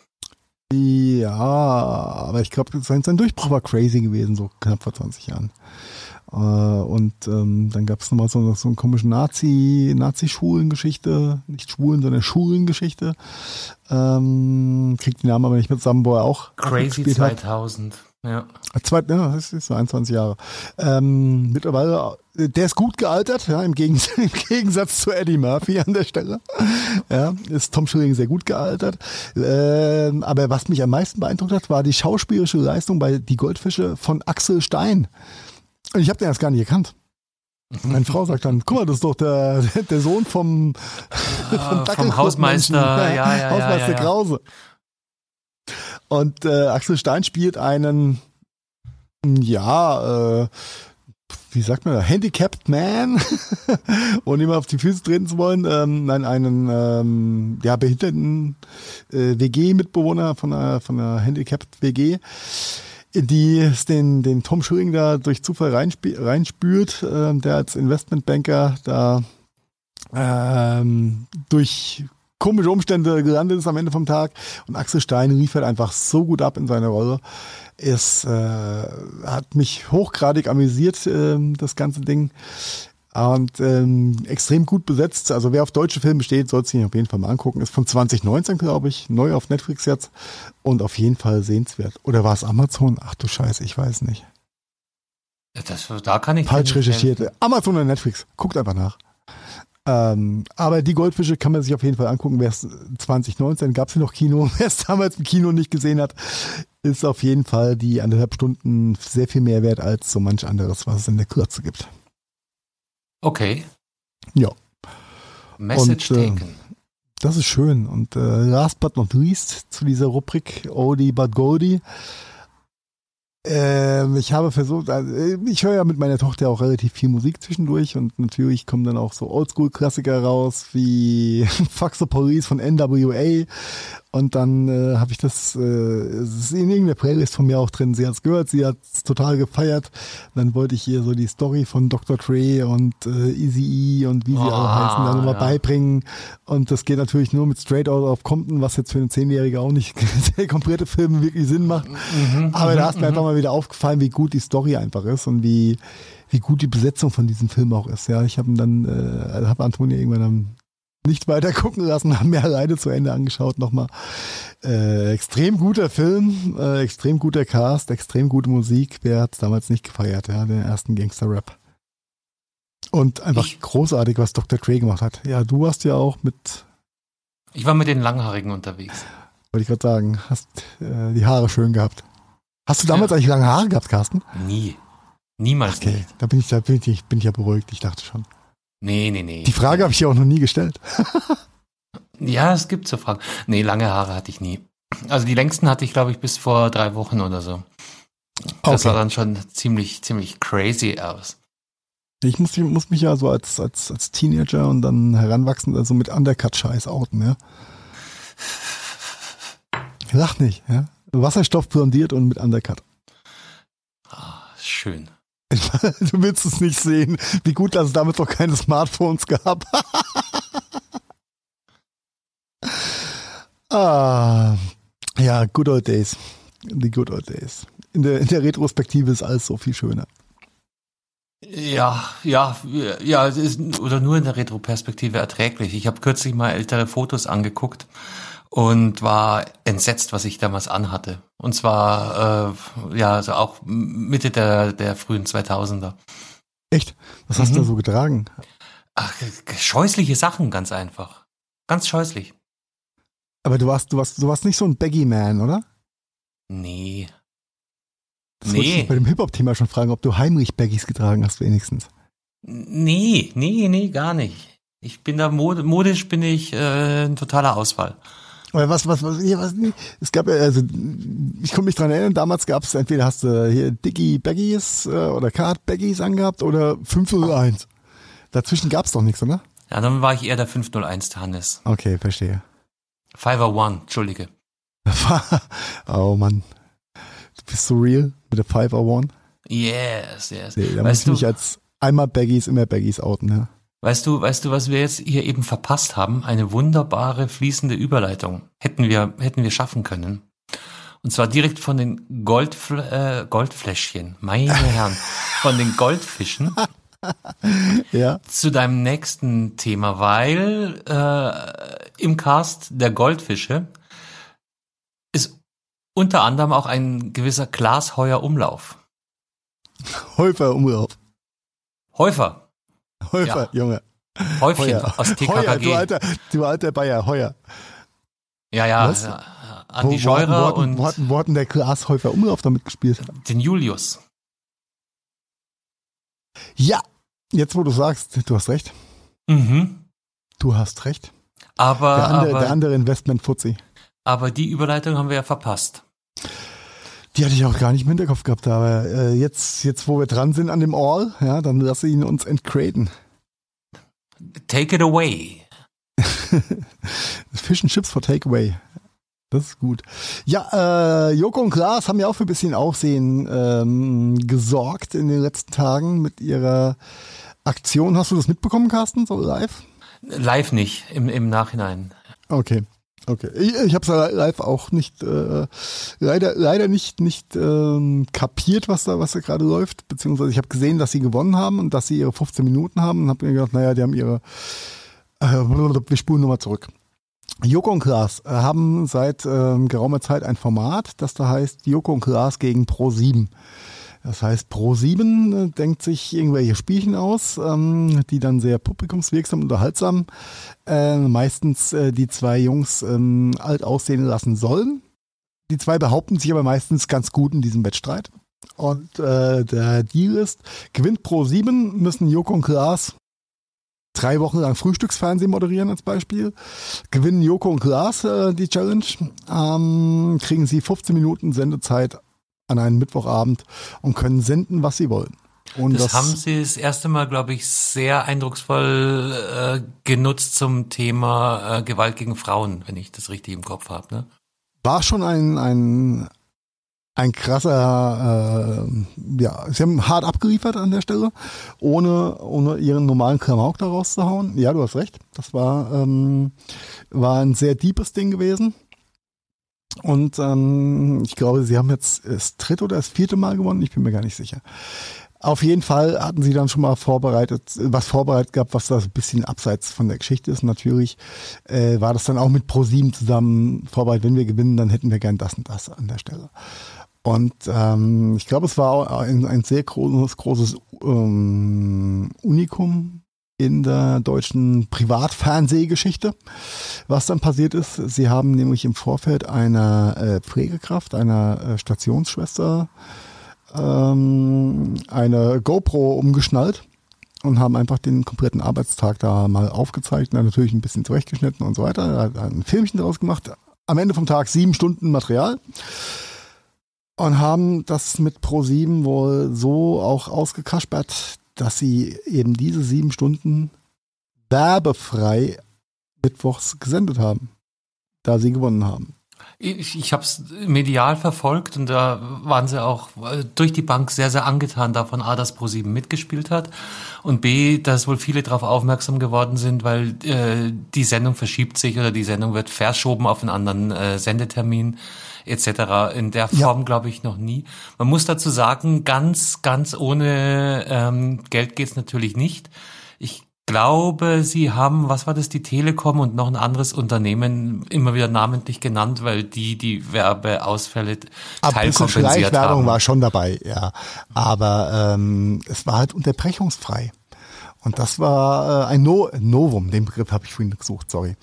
Ja, aber ich glaube, sein, sein Durchbruch war Crazy gewesen, so knapp vor 20 Jahren. Äh, und ähm, dann gab es nochmal so, so eine komische Nazi, Nazi-Schulengeschichte, nicht Schwulen, sondern Schulengeschichte. Ähm, kriegt die Namen aber nicht mehr zusammen, wo er auch Crazy gespielt hat. 2000. Ja. Zweit, ja, das ist so 21 Jahre. Ähm, mittlerweile, äh, der ist gut gealtert, ja, im Gegensatz, (laughs) im Gegensatz zu Eddie Murphy an der Stelle. Ja, ist Tom Schilling sehr gut gealtert. Ähm, aber was mich am meisten beeindruckt hat, war die schauspielerische Leistung bei Die Goldfische von Axel Stein. Und ich habe den erst gar nicht erkannt. Meine Frau sagt dann, guck mal, das ist doch der, (laughs) der Sohn vom, Ah, Dackelkopfmenschen. (laughs) vom Hausmeister, ja, ja, ja, Hausmeister ja. Krause. Und äh, Axel Stein spielt einen, ja, äh, wie sagt man da, handicapped man, (laughs) ohne immer auf die Füße treten zu wollen, ähm, nein, einen ähm, ja, behinderten äh, WG-Mitbewohner von einer, von einer handicapped WG. Die den, den Tom Schilling da durch Zufall reinspürt, äh, der als Investmentbanker da ähm, durch komische Umstände gelandet ist am Ende vom Tag. Und Axel Stein rief halt einfach so gut ab in seiner Rolle. Es äh, hat mich hochgradig amüsiert, äh, das ganze Ding. Und ähm, extrem gut besetzt. Also wer auf deutsche Filme steht, soll sich auf jeden Fall mal angucken. Ist von 2019, glaube ich, neu auf Netflix jetzt. Und auf jeden Fall sehenswert. Oder war es Amazon? Ach du Scheiße, ich weiß nicht. Das, da kann ich Falsch recherchiert. Amazon oder Netflix. Guckt einfach nach. Ähm, aber die Goldfische kann man sich auf jeden Fall angucken. Wer es 2019 gab es ja noch Kino. (laughs) Wer es damals im Kino nicht gesehen hat, ist auf jeden Fall die anderthalb Stunden sehr viel mehr wert als so manch anderes, was es in der Kürze gibt. Okay. Ja. Message und, äh, taken. Das ist schön. Und äh, last but not least zu dieser Rubrik Oldie but Goldie. Ähm, ich habe versucht, also ich höre ja mit meiner Tochter auch relativ viel Musik zwischendurch und natürlich kommen dann auch so Oldschool-Klassiker raus wie (laughs) Fuck the Police von NWA und dann äh, habe ich das, äh, es ist in irgendeiner Playlist von mir auch drin. Sie hat es gehört, sie hat es total gefeiert. Dann wollte ich ihr so die Story von Dr. Dre und äh, Easy E und wie sie oh, alle heißen, dann nochmal ja. beibringen. Und das geht natürlich nur mit Straight Out of Compton, was jetzt für einen Zehnjähriger auch nicht (laughs) der komplette Film wirklich Sinn macht. Mhm, Aber da ist mir mhm. einfach mal wieder aufgefallen, wie gut die Story einfach ist und wie wie gut die Besetzung von diesem Film auch ist. Ja, ich habe dann, äh, habe Antonia irgendwann am nicht weiter gucken lassen, haben mir alleine zu Ende angeschaut nochmal. Äh, extrem guter Film, äh, extrem guter Cast, extrem gute Musik. Wer hat es damals nicht gefeiert, ja, den ersten Gangster-Rap. Und einfach ich, großartig, was Dr. Dre gemacht hat. Ja, du warst ja auch mit. Ich war mit den Langhaarigen unterwegs. Wollte ich gerade sagen, hast äh, die Haare schön gehabt. Hast du damals ja. eigentlich lange Haare gehabt, Carsten? Nie. Niemals okay, nicht. Da bin ich, da bin ich, bin ich ja beruhigt, ich dachte schon. Nee, nee, nee. Die Frage habe ich ja auch noch nie gestellt. (laughs) ja, es gibt so Fragen. Nee, lange Haare hatte ich nie. Also die längsten hatte ich, glaube ich, bis vor drei Wochen oder so. Das okay. sah dann schon ziemlich, ziemlich crazy aus. Ich muss, muss mich ja so als, als, als Teenager und dann heranwachsend also mit Undercut-Scheiß outen, ja. Lach nicht, ja. Wasserstoff blondiert und mit Undercut. Ah, schön. (laughs) Du willst es nicht sehen, wie gut, dass es damit noch keine Smartphones gab. (laughs) ah, ja, good old days. The good old days. In der, in der Retrospektive ist alles so viel schöner. Ja, ja, ja, ist, oder nur in der Retroperspektive erträglich. Ich habe kürzlich mal ältere Fotos angeguckt und war entsetzt, was ich damals anhatte. Und zwar, äh, ja, also auch Mitte der, der frühen 2000er. Echt? Was hast mhm. du so getragen? Ach, scheußliche Sachen, ganz einfach. Ganz scheußlich. Aber du warst, du warst, du warst nicht so ein Baggy-Man, oder? Nee. Das nee. ich bei dem Hip-Hop-Thema schon fragen, ob du heimlich Baggies getragen hast, wenigstens. Nee, nee, nee, gar nicht. Ich bin da modisch bin ich äh, ein totaler Ausfall. Oder was, was, was, hier, was, es gab ja, also, ich komme mich dran erinnern, damals gab es entweder hast du hier Dicky Baggies äh, oder Card Baggies angehabt oder 501. Dazwischen gab es doch nichts, oder? Ja, dann war ich eher der 501 Hannes. Okay, verstehe. 501, Entschuldige. (laughs) oh Mann. Du bist so real mit der 501? Yes, yes. Nee, da weißt muss ich mich als einmal Baggies, immer Baggies outen, ja. Weißt du, weißt du, was wir jetzt hier eben verpasst haben? Eine wunderbare fließende Überleitung hätten wir hätten wir schaffen können. Und zwar direkt von den Goldfl äh, Goldfläschchen, meine (laughs) Herren, von den Goldfischen ja. zu deinem nächsten Thema, weil äh, im Cast der Goldfische ist unter anderem auch ein gewisser Glasheuer Umlauf. Häufer Umlauf. Häufer, Häufer, ja. Junge. Häufchen Heuer. aus TKKG. Heuer, du alter, du alter Bayer, Heuer. Ja, ja, Was? ja Andi wo, Scheurer wo, wo, und... Wo hatten, wo hatten der Glashäufer Umlauf damit gespielt? Den Julius. Ja, jetzt wo du sagst, du hast recht. Mhm. Du hast recht. Aber der andere, aber, der andere Investment Fuzzi. Aber die Überleitung haben wir ja verpasst. Die hatte ich auch gar nicht im Hinterkopf gehabt, aber äh, jetzt, jetzt, wo wir dran sind an dem All, ja, dann lasse ihn uns entgraden. Take it away. (laughs) Fish and Chips for Takeaway. Das ist gut. Ja, äh, Joko und Klaas haben ja auch für ein bisschen Aufsehen ähm, gesorgt in den letzten Tagen mit ihrer Aktion. Hast du das mitbekommen, Carsten, so live? Live nicht, im, im Nachhinein. Okay. Okay, ich, ich habe es live auch nicht äh, leider leider nicht nicht ähm, kapiert, was da was da gerade läuft, beziehungsweise ich habe gesehen, dass sie gewonnen haben und dass sie ihre 15 Minuten haben und habe mir gedacht, naja, die haben ihre äh, wir spulen nochmal zurück. Joko und Klaas äh, haben seit ähm, geraumer Zeit ein Format, das da heißt Joko und Klaas gegen Pro 7. Das heißt, Pro7 äh, denkt sich irgendwelche Spielchen aus, ähm, die dann sehr publikumswirksam und unterhaltsam äh, meistens äh, die zwei Jungs ähm, alt aussehen lassen sollen. Die zwei behaupten sich aber meistens ganz gut in diesem Wettstreit. Und äh, der Deal ist, gewinnt Pro7, müssen Joko und Klaas drei Wochen lang Frühstücksfernsehen moderieren als Beispiel. Gewinnen Joko und Klaas äh, die Challenge, ähm, kriegen sie 15 Minuten Sendezeit an einem Mittwochabend und können senden, was sie wollen. Und das, das haben sie das erste Mal, glaube ich, sehr eindrucksvoll äh, genutzt zum Thema äh, Gewalt gegen Frauen, wenn ich das richtig im Kopf habe. Ne? War schon ein, ein, ein krasser, äh, ja, sie haben hart abgeliefert an der Stelle, ohne, ohne ihren normalen Klamauk da rauszuhauen. Ja, du hast recht. Das war, ähm, war ein sehr deepes Ding gewesen. Und ähm, ich glaube, sie haben jetzt das dritte oder das vierte Mal gewonnen, ich bin mir gar nicht sicher. Auf jeden Fall hatten sie dann schon mal vorbereitet, was vorbereitet gehabt, was da ein bisschen abseits von der Geschichte ist. Natürlich äh, war das dann auch mit ProSieben zusammen vorbereitet. Wenn wir gewinnen, dann hätten wir gern das und das an der Stelle. Und ähm, ich glaube, es war ein, ein sehr großes, großes ähm, Unikum in der deutschen Privatfernsehgeschichte. Was dann passiert ist, sie haben nämlich im Vorfeld einer äh, Pflegekraft, einer äh, Stationsschwester, ähm, eine GoPro umgeschnallt und haben einfach den kompletten Arbeitstag da mal aufgezeichnet, natürlich ein bisschen zurechtgeschnitten und so weiter, ein Filmchen daraus gemacht. Am Ende vom Tag sieben Stunden Material und haben das mit Pro7 wohl so auch ausgekaspert, dass sie eben diese sieben Stunden werbefrei mittwochs gesendet haben, da sie gewonnen haben. Ich, ich habe es medial verfolgt und da waren sie auch äh, durch die Bank sehr, sehr angetan davon, A, dass ProSieben mitgespielt hat und B, dass wohl viele darauf aufmerksam geworden sind, weil äh, die Sendung verschiebt sich oder die Sendung wird verschoben auf einen anderen äh, Sendetermin etc. In der Form ja. glaube ich noch nie. Man muss dazu sagen, ganz, ganz ohne ähm, Geld geht's natürlich nicht. Ich glaube, sie haben, was war das, die Telekom und noch ein anderes Unternehmen immer wieder namentlich genannt, weil die die Werbeausfälle teilkompensiert haben. Werbung war schon dabei, ja. Aber ähm, es war halt unterbrechungsfrei. Und das war äh, ein no Novum, den Begriff habe ich vorhin gesucht, sorry.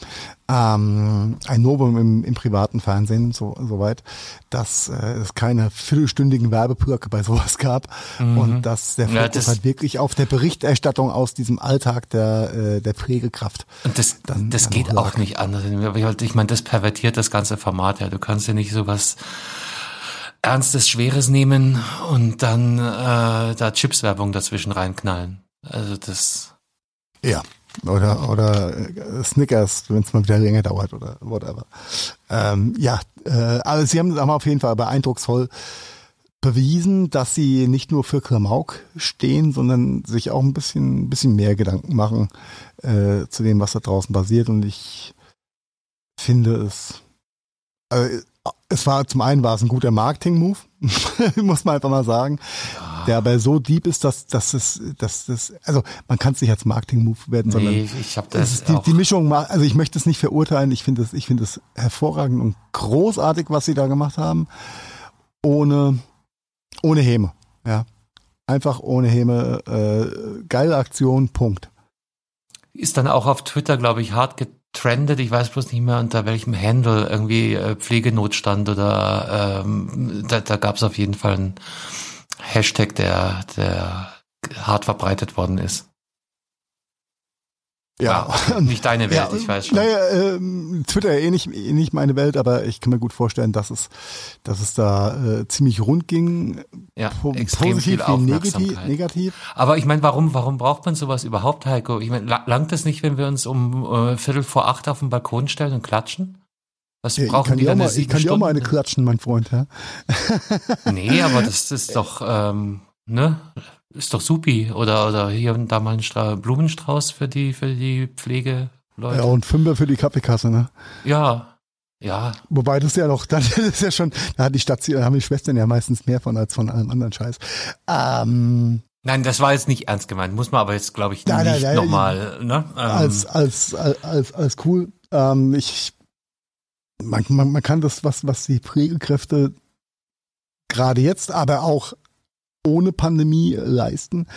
Ähm, ein Novum im, im privaten Fernsehen, so soweit, dass äh, es keine viertelstündigen Werbeblöcke bei sowas gab mhm. und dass der Fokus ja, das, halt wirklich auf der Berichterstattung aus diesem Alltag der, äh, der Pflegekraft. Und das, dann, das geht auch nicht anders. Ich meine, das pervertiert das ganze Format ja. Du kannst ja nicht sowas Ernstes, Schweres nehmen und dann äh, da Chipswerbung dazwischen reinknallen. Also das. Ja. Oder, oder äh, Snickers, wenn es mal wieder länger dauert oder whatever. Ähm, ja, äh, also sie haben, haben auf jeden Fall beeindrucksvoll bewiesen, dass sie nicht nur für Klamauk stehen, sondern sich auch ein bisschen, ein bisschen mehr Gedanken machen äh, zu dem, was da draußen passiert. Und ich finde es, äh, es war zum einen war es ein guter Marketing-Move, (laughs) muss man einfach mal sagen, ja. Der aber so deep ist, dass, dass es, dass das, also man kann es nicht als Marketing-Move werden, nee, sondern ich hab das ist die, die Mischung, also ich möchte es nicht verurteilen, ich finde es, ich finde es hervorragend und großartig, was sie da gemacht haben, ohne, ohne Häme, ja, einfach ohne Häme, äh, geile Aktion, Punkt. Ist dann auch auf Twitter, glaube ich, hart trendet, ich weiß bloß nicht mehr unter welchem Handle, irgendwie äh, Pflegenotstand oder ähm, da, da gab es auf jeden Fall einen Hashtag, der, der hart verbreitet worden ist. Ja, wow. nicht deine Welt, ja, ich weiß schon. Naja, ähm, Twitter eh nicht, eh nicht meine Welt, aber ich kann mir gut vorstellen, dass es, dass es da äh, ziemlich rund ging. Ja, po extrem positiv viel negativ, negativ. Aber ich meine, warum, warum braucht man sowas überhaupt, Heiko? Ich meine, langt es nicht, wenn wir uns um äh, Viertel vor acht auf den Balkon stellen und klatschen? Was Ja, brauchen die dann mal, ich kann dir auch mal eine Stunden? klatschen, mein Freund, ja. (laughs) Nee, aber das ist doch, ähm, ne? Ist doch supi. Oder, oder hier und da mal ein Stra Blumenstrauß für die, für die Pflegeleute. Ja, und Fünfer für die Kaffeekasse, ne? Ja, ja, Wobei das ja noch, (laughs) das ist ja schon, da hat die Station, da haben die Schwestern ja meistens mehr von als von allem anderen Scheiß. Ähm, Nein, das war jetzt nicht ernst gemeint. Muss man aber jetzt, glaube ich, nicht nochmal, ne? Ähm, als, als, als, als, als cool. Ähm, ich, man, man, man kann das, was, was die Pflegekräfte gerade jetzt, aber auch ohne Pandemie leisten,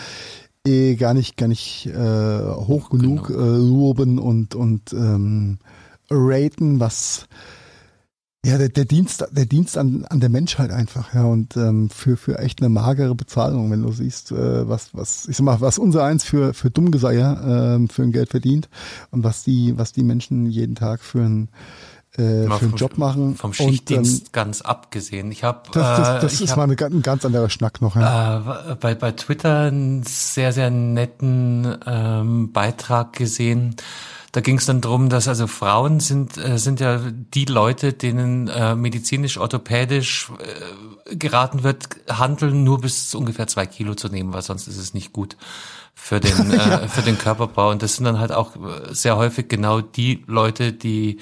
eh gar nicht, gar nicht äh, hoch genug Genau. äh, loben und, und ähm, raten, was ja, der, der Dienst, der Dienst an, an der Menschheit einfach, ja, und ähm, für, für echt eine magere Bezahlung, wenn du siehst, äh, was, was, ich sag mal, was unser eins für, für Dummgeseier ähm, für ein Geld verdient und was die, was die Menschen jeden Tag für ein äh, für einen vom- Job machen. vom Schichtdienst ganz abgesehen. Ich habe das, das, das ich ist hab, mal ein ganz anderer Schnack noch, ja. äh, bei, bei Twitter einen sehr, sehr netten ähm, Beitrag gesehen. Da ging es dann drum, dass also Frauen sind, äh, sind ja die Leute, denen äh, medizinisch-orthopädisch äh, geraten wird, handeln nur bis ungefähr zwei Kilo zu nehmen, weil sonst ist es nicht gut für den, (laughs) äh, für den Körperbau. Und das sind dann halt auch äh, sehr häufig genau die Leute, die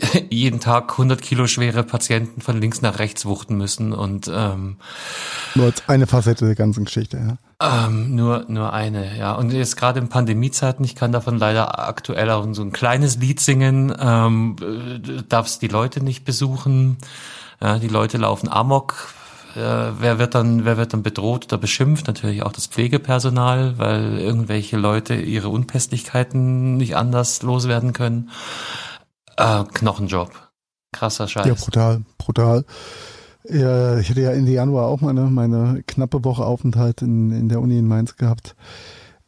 (laughs) jeden Tag 100 Kilo schwere Patienten von links nach rechts wuchten müssen und ähm, Nur als eine Facette der ganzen Geschichte, ja. ähm, nur nur eine, ja. Und jetzt gerade in Pandemiezeiten, ich kann davon leider aktuell auch so ein kleines Lied singen, ähm, äh, darfst die Leute nicht besuchen, ja, die Leute laufen amok. Äh, wer wird dann, wer wird dann bedroht oder beschimpft? Natürlich auch das Pflegepersonal, weil irgendwelche Leute ihre Unpässlichkeiten nicht anders loswerden können. Äh, Knochenjob. Krasser Scheiß. Ja, brutal, brutal. Ja, ich hatte ja Ende Januar auch meine, meine knappe Woche Aufenthalt in, in der Uni in Mainz gehabt,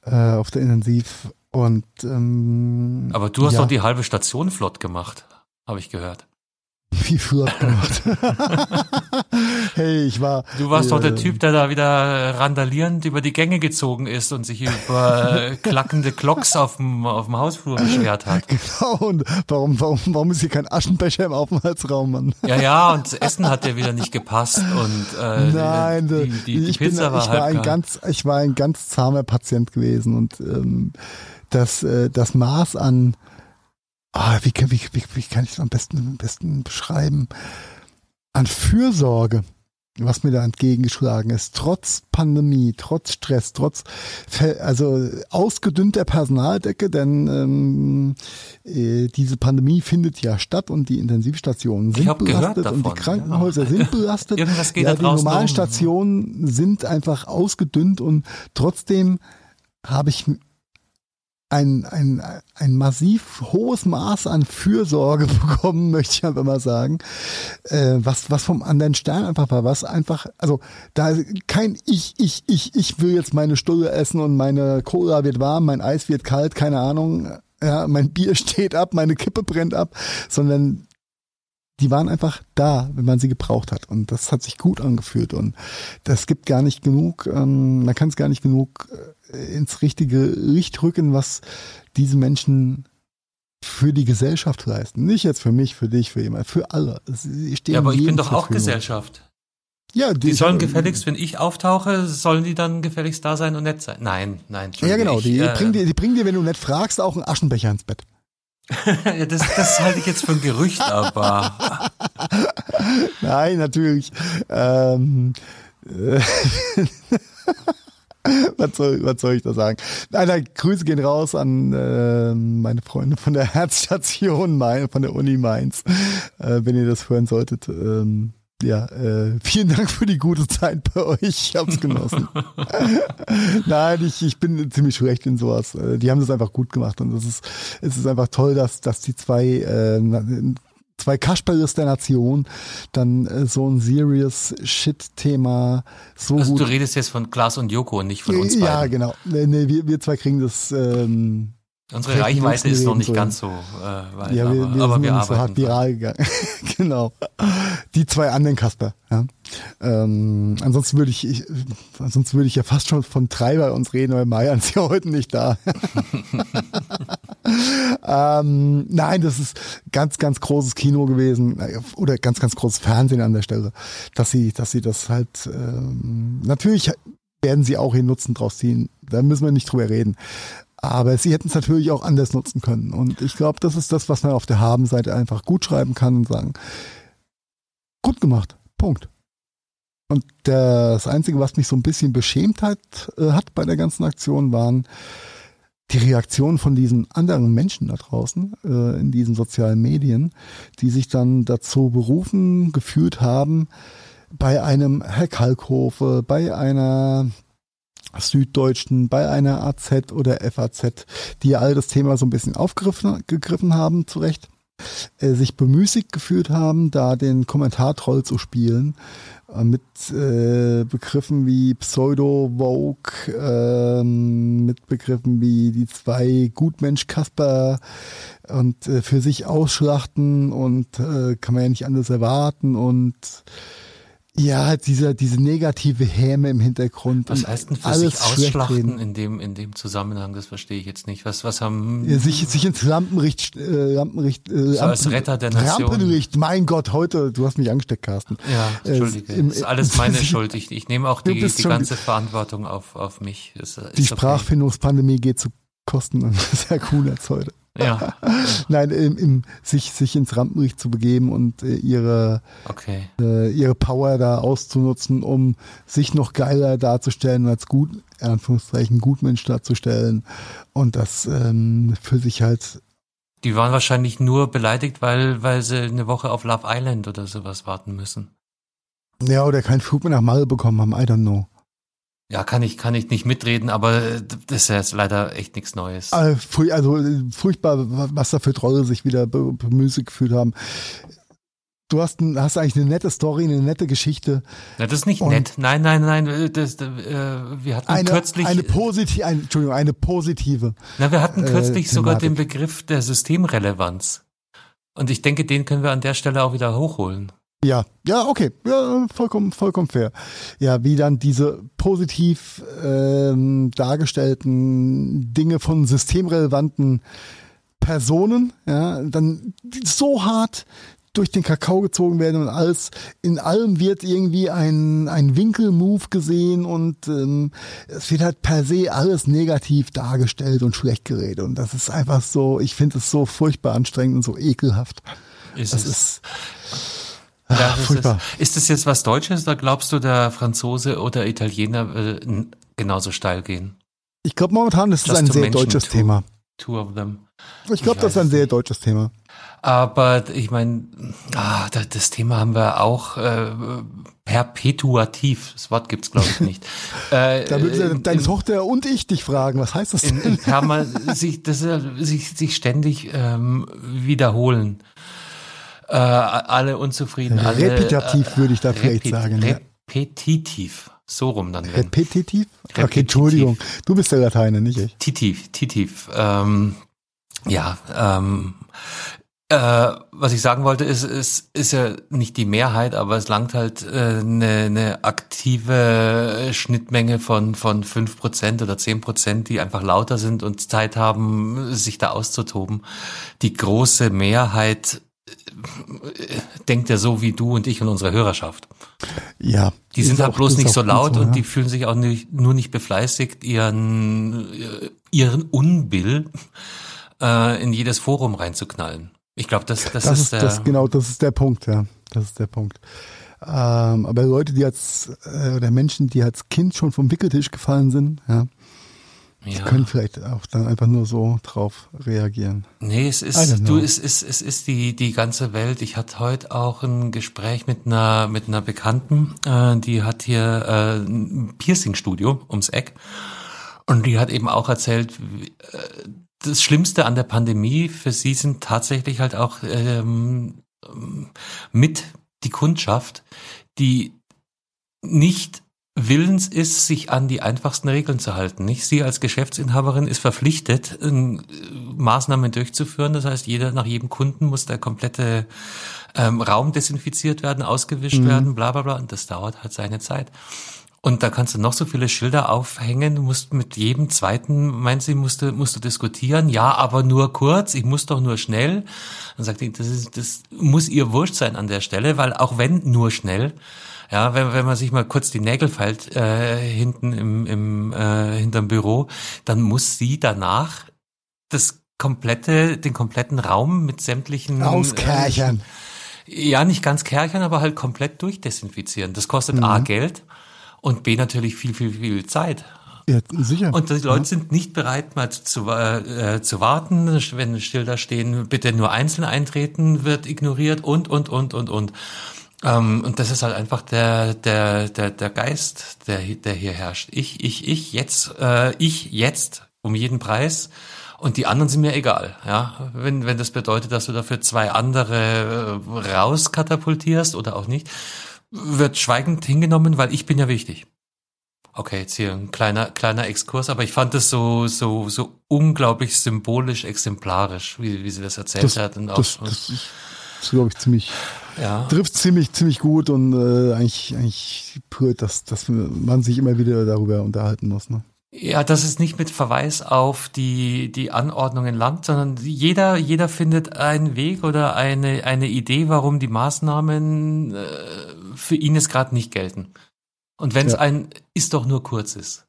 äh, auf der Intensiv. Und ähm, Aber du hast ja, doch die halbe Station flott gemacht, habe ich gehört. Wie flott gemacht. (laughs) hey, ich war. Du warst doch der äh, Typ, der da wieder randalierend über die Gänge gezogen ist und sich über äh, klackende Glocks auf dem, auf dem Hausflur beschwert hat. (laughs) Genau, und warum, warum, warum ist hier kein Aschenbecher im Aufenthaltsraum, Mann? Ja, ja, und das Essen hat dir wieder nicht gepasst und äh, Nein, die, die, die ich, bin, Pizza war ich war ein ganz, ich war ein ganz zahmer Patient gewesen und ähm, das, äh, das Maß an, ah, wie, kann- wie, wie, wie kann ich es am besten, am besten beschreiben, an Fürsorge, was mir da entgegengeschlagen ist, trotz Pandemie, trotz Stress, trotz also ausgedünnter Personaldecke, denn ähm, äh, diese Pandemie findet ja statt und die Intensivstationen sind belastet und die Krankenhäuser ja. sind (laughs) belastet. Irgendwas geht ja, da die normalen um. Stationen sind einfach ausgedünnt und trotzdem habe ich ein, ein, ein massiv hohes Maß an Fürsorge (laughs) bekommen, möchte ich einfach mal sagen, äh, was, was vom anderen Stern einfach war, was einfach, also da kein Ich, ich, ich, ich will jetzt meine Stulle essen und meine Cola wird warm, mein Eis wird kalt, keine Ahnung, ja, mein Bier (laughs) steht ab, meine Kippe brennt ab, sondern die waren einfach da, wenn man sie gebraucht hat. Und das hat sich gut angefühlt. Und das gibt gar nicht genug, ähm, man kann es gar nicht genug äh, ins richtige Licht rücken, was diese Menschen für die Gesellschaft leisten. Nicht jetzt für mich, für dich, für jemand, für alle. Sie stehen Ja, aber ich bin doch auch. Gesellschaft. Ja, Die sollen gefälligst, wenn ich auftauche, sollen die dann gefälligst da sein und nett sein? Nein, nein. Ja, genau. Ich, Die, äh, bringen dir, die bringen dir, wenn du nicht fragst, auch einen Aschenbecher ins Bett. Das, das halte ich jetzt für ein Gerücht, aber Nein, natürlich. Ähm, äh, (laughs) was, soll, was soll ich da sagen? Nein, nein, Grüße gehen raus an äh, meine Freunde von der (laughs) Herzstation Main, von der Uni Mainz, äh, wenn ihr das hören solltet. Ähm, ja, äh, vielen Dank für die gute Zeit bei euch. Ich hab's genossen. (laughs) Nein, ich, ich bin ziemlich schlecht in sowas. Äh, Die haben das einfach gut gemacht und es ist, es ist einfach toll, dass, dass die zwei, äh, zwei Kasperles der Nation dann äh, so ein serious Shit-Thema so also gut du redest jetzt von Klaas und Joko und nicht von uns ja, beiden. genau. Nee, nee, wir, wir zwei kriegen das. Ähm, Unsere Reichweite ist noch nicht so. ganz so äh, weit, ja, wir, aber, wir aber wir nicht so hart arbeiten. viral gegangen. (laughs) genau. Die zwei anderen Kasper. Ja. Ähm, ansonsten würde ich, ich, ansonsten würde ich ja fast schon von drei bei uns reden, weil Marian ist ja heute nicht da. (laughs) Ähm, nein, das ist ganz, ganz großes Kino gewesen äh, oder ganz, ganz großes Fernsehen an der Stelle, dass sie, dass sie das halt ähm, natürlich werden sie auch ihren Nutzen draus ziehen. Da müssen wir nicht drüber reden. Aber sie hätten es natürlich auch anders nutzen können. Und ich glaube, das ist das, was man auf der Haben-Seite einfach gut schreiben kann und sagen, gut gemacht. Punkt. Und das Einzige, was mich so ein bisschen beschämt hat, äh, hat bei der ganzen Aktion, waren die Reaktionen von diesen anderen Menschen da draußen äh, in diesen sozialen Medien, die sich dann dazu berufen gefühlt haben, bei einem Herr Kalkhofe, bei einer Süddeutschen, bei einer AZ oder FAZ, die all das Thema so ein bisschen aufgegriffen gegriffen haben, zu Recht, äh, sich bemüßigt gefühlt haben, da den Kommentartroll zu spielen äh, mit äh, Begriffen wie Pseudo-Vogue, ähm, mit Begriffen wie die zwei Gutmensch Kasper und äh, für sich ausschlachten und äh, kann man ja nicht anders erwarten und ja, dieser, diese negative Häme im Hintergrund. Was heißt denn für sich ausschlachten in dem, in dem Zusammenhang? Das verstehe ich jetzt nicht. Was, was haben. Ja, sich, sich ins Lampenricht, äh, Lampenricht, äh, so als Retter der Nation. Rampenlicht, mein Gott, heute, du hast mich angesteckt, Carsten. Ja, äh, Entschuldige. Äh, im, das ist alles meine (laughs) Schuld. Ich, ich nehme auch die, die ganze Verantwortung auf, auf mich. Ist, ist die okay. Sprachfindungspandemie geht zu Kosten (laughs) sehr cool als heute. Ja. (laughs) Nein, im, im, sich, sich ins Rampenlicht zu begeben und äh, ihre, okay. äh, ihre Power da auszunutzen, um sich noch geiler darzustellen als gut, in Anführungszeichen, Gutmensch darzustellen. Und das ähm, für sich halt. Die waren wahrscheinlich nur beleidigt, weil, weil sie eine Woche auf Love Island oder sowas warten müssen. Ja, oder keinen Flug mehr nach Malle bekommen haben, I don't know. Ja, kann ich, kann ich nicht mitreden, aber das ist jetzt leider echt nichts Neues. Also, also furchtbar, was da für Trolle sich wieder bemüßigt gefühlt haben. Du hast, ein, hast eigentlich eine nette Story, eine nette Geschichte. Na, das ist nicht nett. Nein, nein, nein. Das, äh, wir hatten eine, kürzlich. Eine positive, ein, Entschuldigung, eine positive. Na, wir hatten kürzlich äh, sogar den Begriff der Systemrelevanz. Und ich denke, den können wir an der Stelle auch wieder hochholen. Ja, ja, okay, ja, vollkommen, vollkommen fair. Ja, wie dann diese positiv ähm, dargestellten Dinge von systemrelevanten Personen, ja, dann so hart durch den Kakao gezogen werden und alles, in allem wird irgendwie ein, ein Winkelmove gesehen und ähm, es wird halt per se alles negativ dargestellt und schlecht geredet. Und das ist einfach so, ich finde es so furchtbar anstrengend und so ekelhaft. Ist das es. ist Ach, ist, das, ist das jetzt was Deutsches oder glaubst du, der Franzose oder Italiener will genauso steil gehen? Ich glaube momentan, das ist ein sehr deutsches two, Thema. Two of them. Ich glaube, das ist ein sehr deutsches Thema. Aber ich meine, ah, das Thema haben wir auch äh, perpetuativ. Das Wort gibt's glaube ich nicht. (laughs) äh, da würde deine Tochter und ich dich fragen, was heißt das denn? In, in sich, das, sich, sich ständig ähm, wiederholen äh, alle unzufrieden. Repetitiv alle, würde ich da vielleicht sagen. Repetitiv. So rum dann. Wenn. Repetitiv? Repetitiv? Okay, Entschuldigung. Du bist der Lateiner, nicht ich. Titiv, titiv. Ähm, ja, ähm, äh, was ich sagen wollte, ist, ist, ist ja nicht die Mehrheit, aber es langt halt äh, eine, eine aktive Schnittmenge von von fünf Prozent oder zehn Prozent, die einfach lauter sind und Zeit haben, sich da auszutoben. Die große Mehrheit denkt er so wie du und ich und unsere Hörerschaft. Ja. Die sind halt bloß nicht so laut so, und ja. die fühlen sich auch nicht, nur nicht befleißigt, ihren, ihren Unbill äh, in jedes Forum reinzuknallen. Ich glaube, das, das, das ist, ist das, genau, das ist der Punkt, ja. Das ist der Punkt. Ähm, aber Leute, die als, äh, oder Menschen, die als Kind schon vom Wickeltisch gefallen sind, ja, ja. Die können vielleicht auch dann einfach nur so drauf reagieren. Nee, es ist, du, es ist, es ist die, die ganze Welt. Ich hatte heute auch ein Gespräch mit einer, mit einer Bekannten, äh, die hat hier äh, ein Piercing-Studio ums Eck. Und die hat eben auch erzählt, äh, das Schlimmste an der Pandemie für sie sind tatsächlich halt auch ähm, mit die Kundschaft, die nicht willens ist, sich an die einfachsten Regeln zu halten. Nicht sie als Geschäftsinhaberin ist verpflichtet, Maßnahmen durchzuführen. Das heißt, jeder nach jedem Kunden muss der komplette ähm, Raum desinfiziert werden, ausgewischt mhm. werden, bla bla bla. Und das dauert halt seine Zeit. Und da kannst du noch so viele Schilder aufhängen. Du musst mit jedem zweiten, meinst du, musst du, musst du diskutieren? Ja, aber nur kurz. Ich muss doch nur schnell. Dann sagt die, das ist, das muss ihr wurscht sein an der Stelle, weil auch wenn nur schnell, ja, wenn, wenn man sich mal kurz die Nägel feilt äh, hinten im, im äh, hinterm Büro, dann muss sie danach das komplette, den kompletten Raum mit sämtlichen Auskerchern. Äh, ja, nicht ganz kerchern, aber halt komplett durchdesinfizieren. Das kostet A Geld und B natürlich viel, viel, viel Zeit. Ja, sicher. Und die Leute sind nicht bereit, mal zu, äh, zu warten, wenn Schilder stehen, bitte nur einzeln eintreten, wird ignoriert und, und, und, und, und. Ähm, und das ist halt einfach der, der, der, der Geist, der, der hier herrscht. Ich, ich, ich, jetzt, äh, ich, jetzt, um jeden Preis. Und die anderen sind mir egal, ja. Wenn, wenn das bedeutet, dass du dafür zwei andere äh, rauskatapultierst oder auch nicht, wird schweigend hingenommen, weil ich bin ja wichtig. Okay, jetzt hier ein kleiner, kleiner Exkurs, aber ich fand das so, so, so unglaublich symbolisch, exemplarisch, wie, wie sie das erzählt Das, hat. Und auch, das, das, das glaube ich ziemlich, ja. trifft ziemlich, ziemlich gut und äh, eigentlich, eigentlich pur, dass, dass man sich immer wieder darüber unterhalten muss. Ne? Ja, das ist nicht mit Verweis auf die, die Anordnung in Land, sondern jeder, jeder findet einen Weg oder eine, eine Idee, warum die Maßnahmen äh, für ihn jetzt gerade nicht gelten. Und wenn es Ja. ein ist doch nur kurz ist.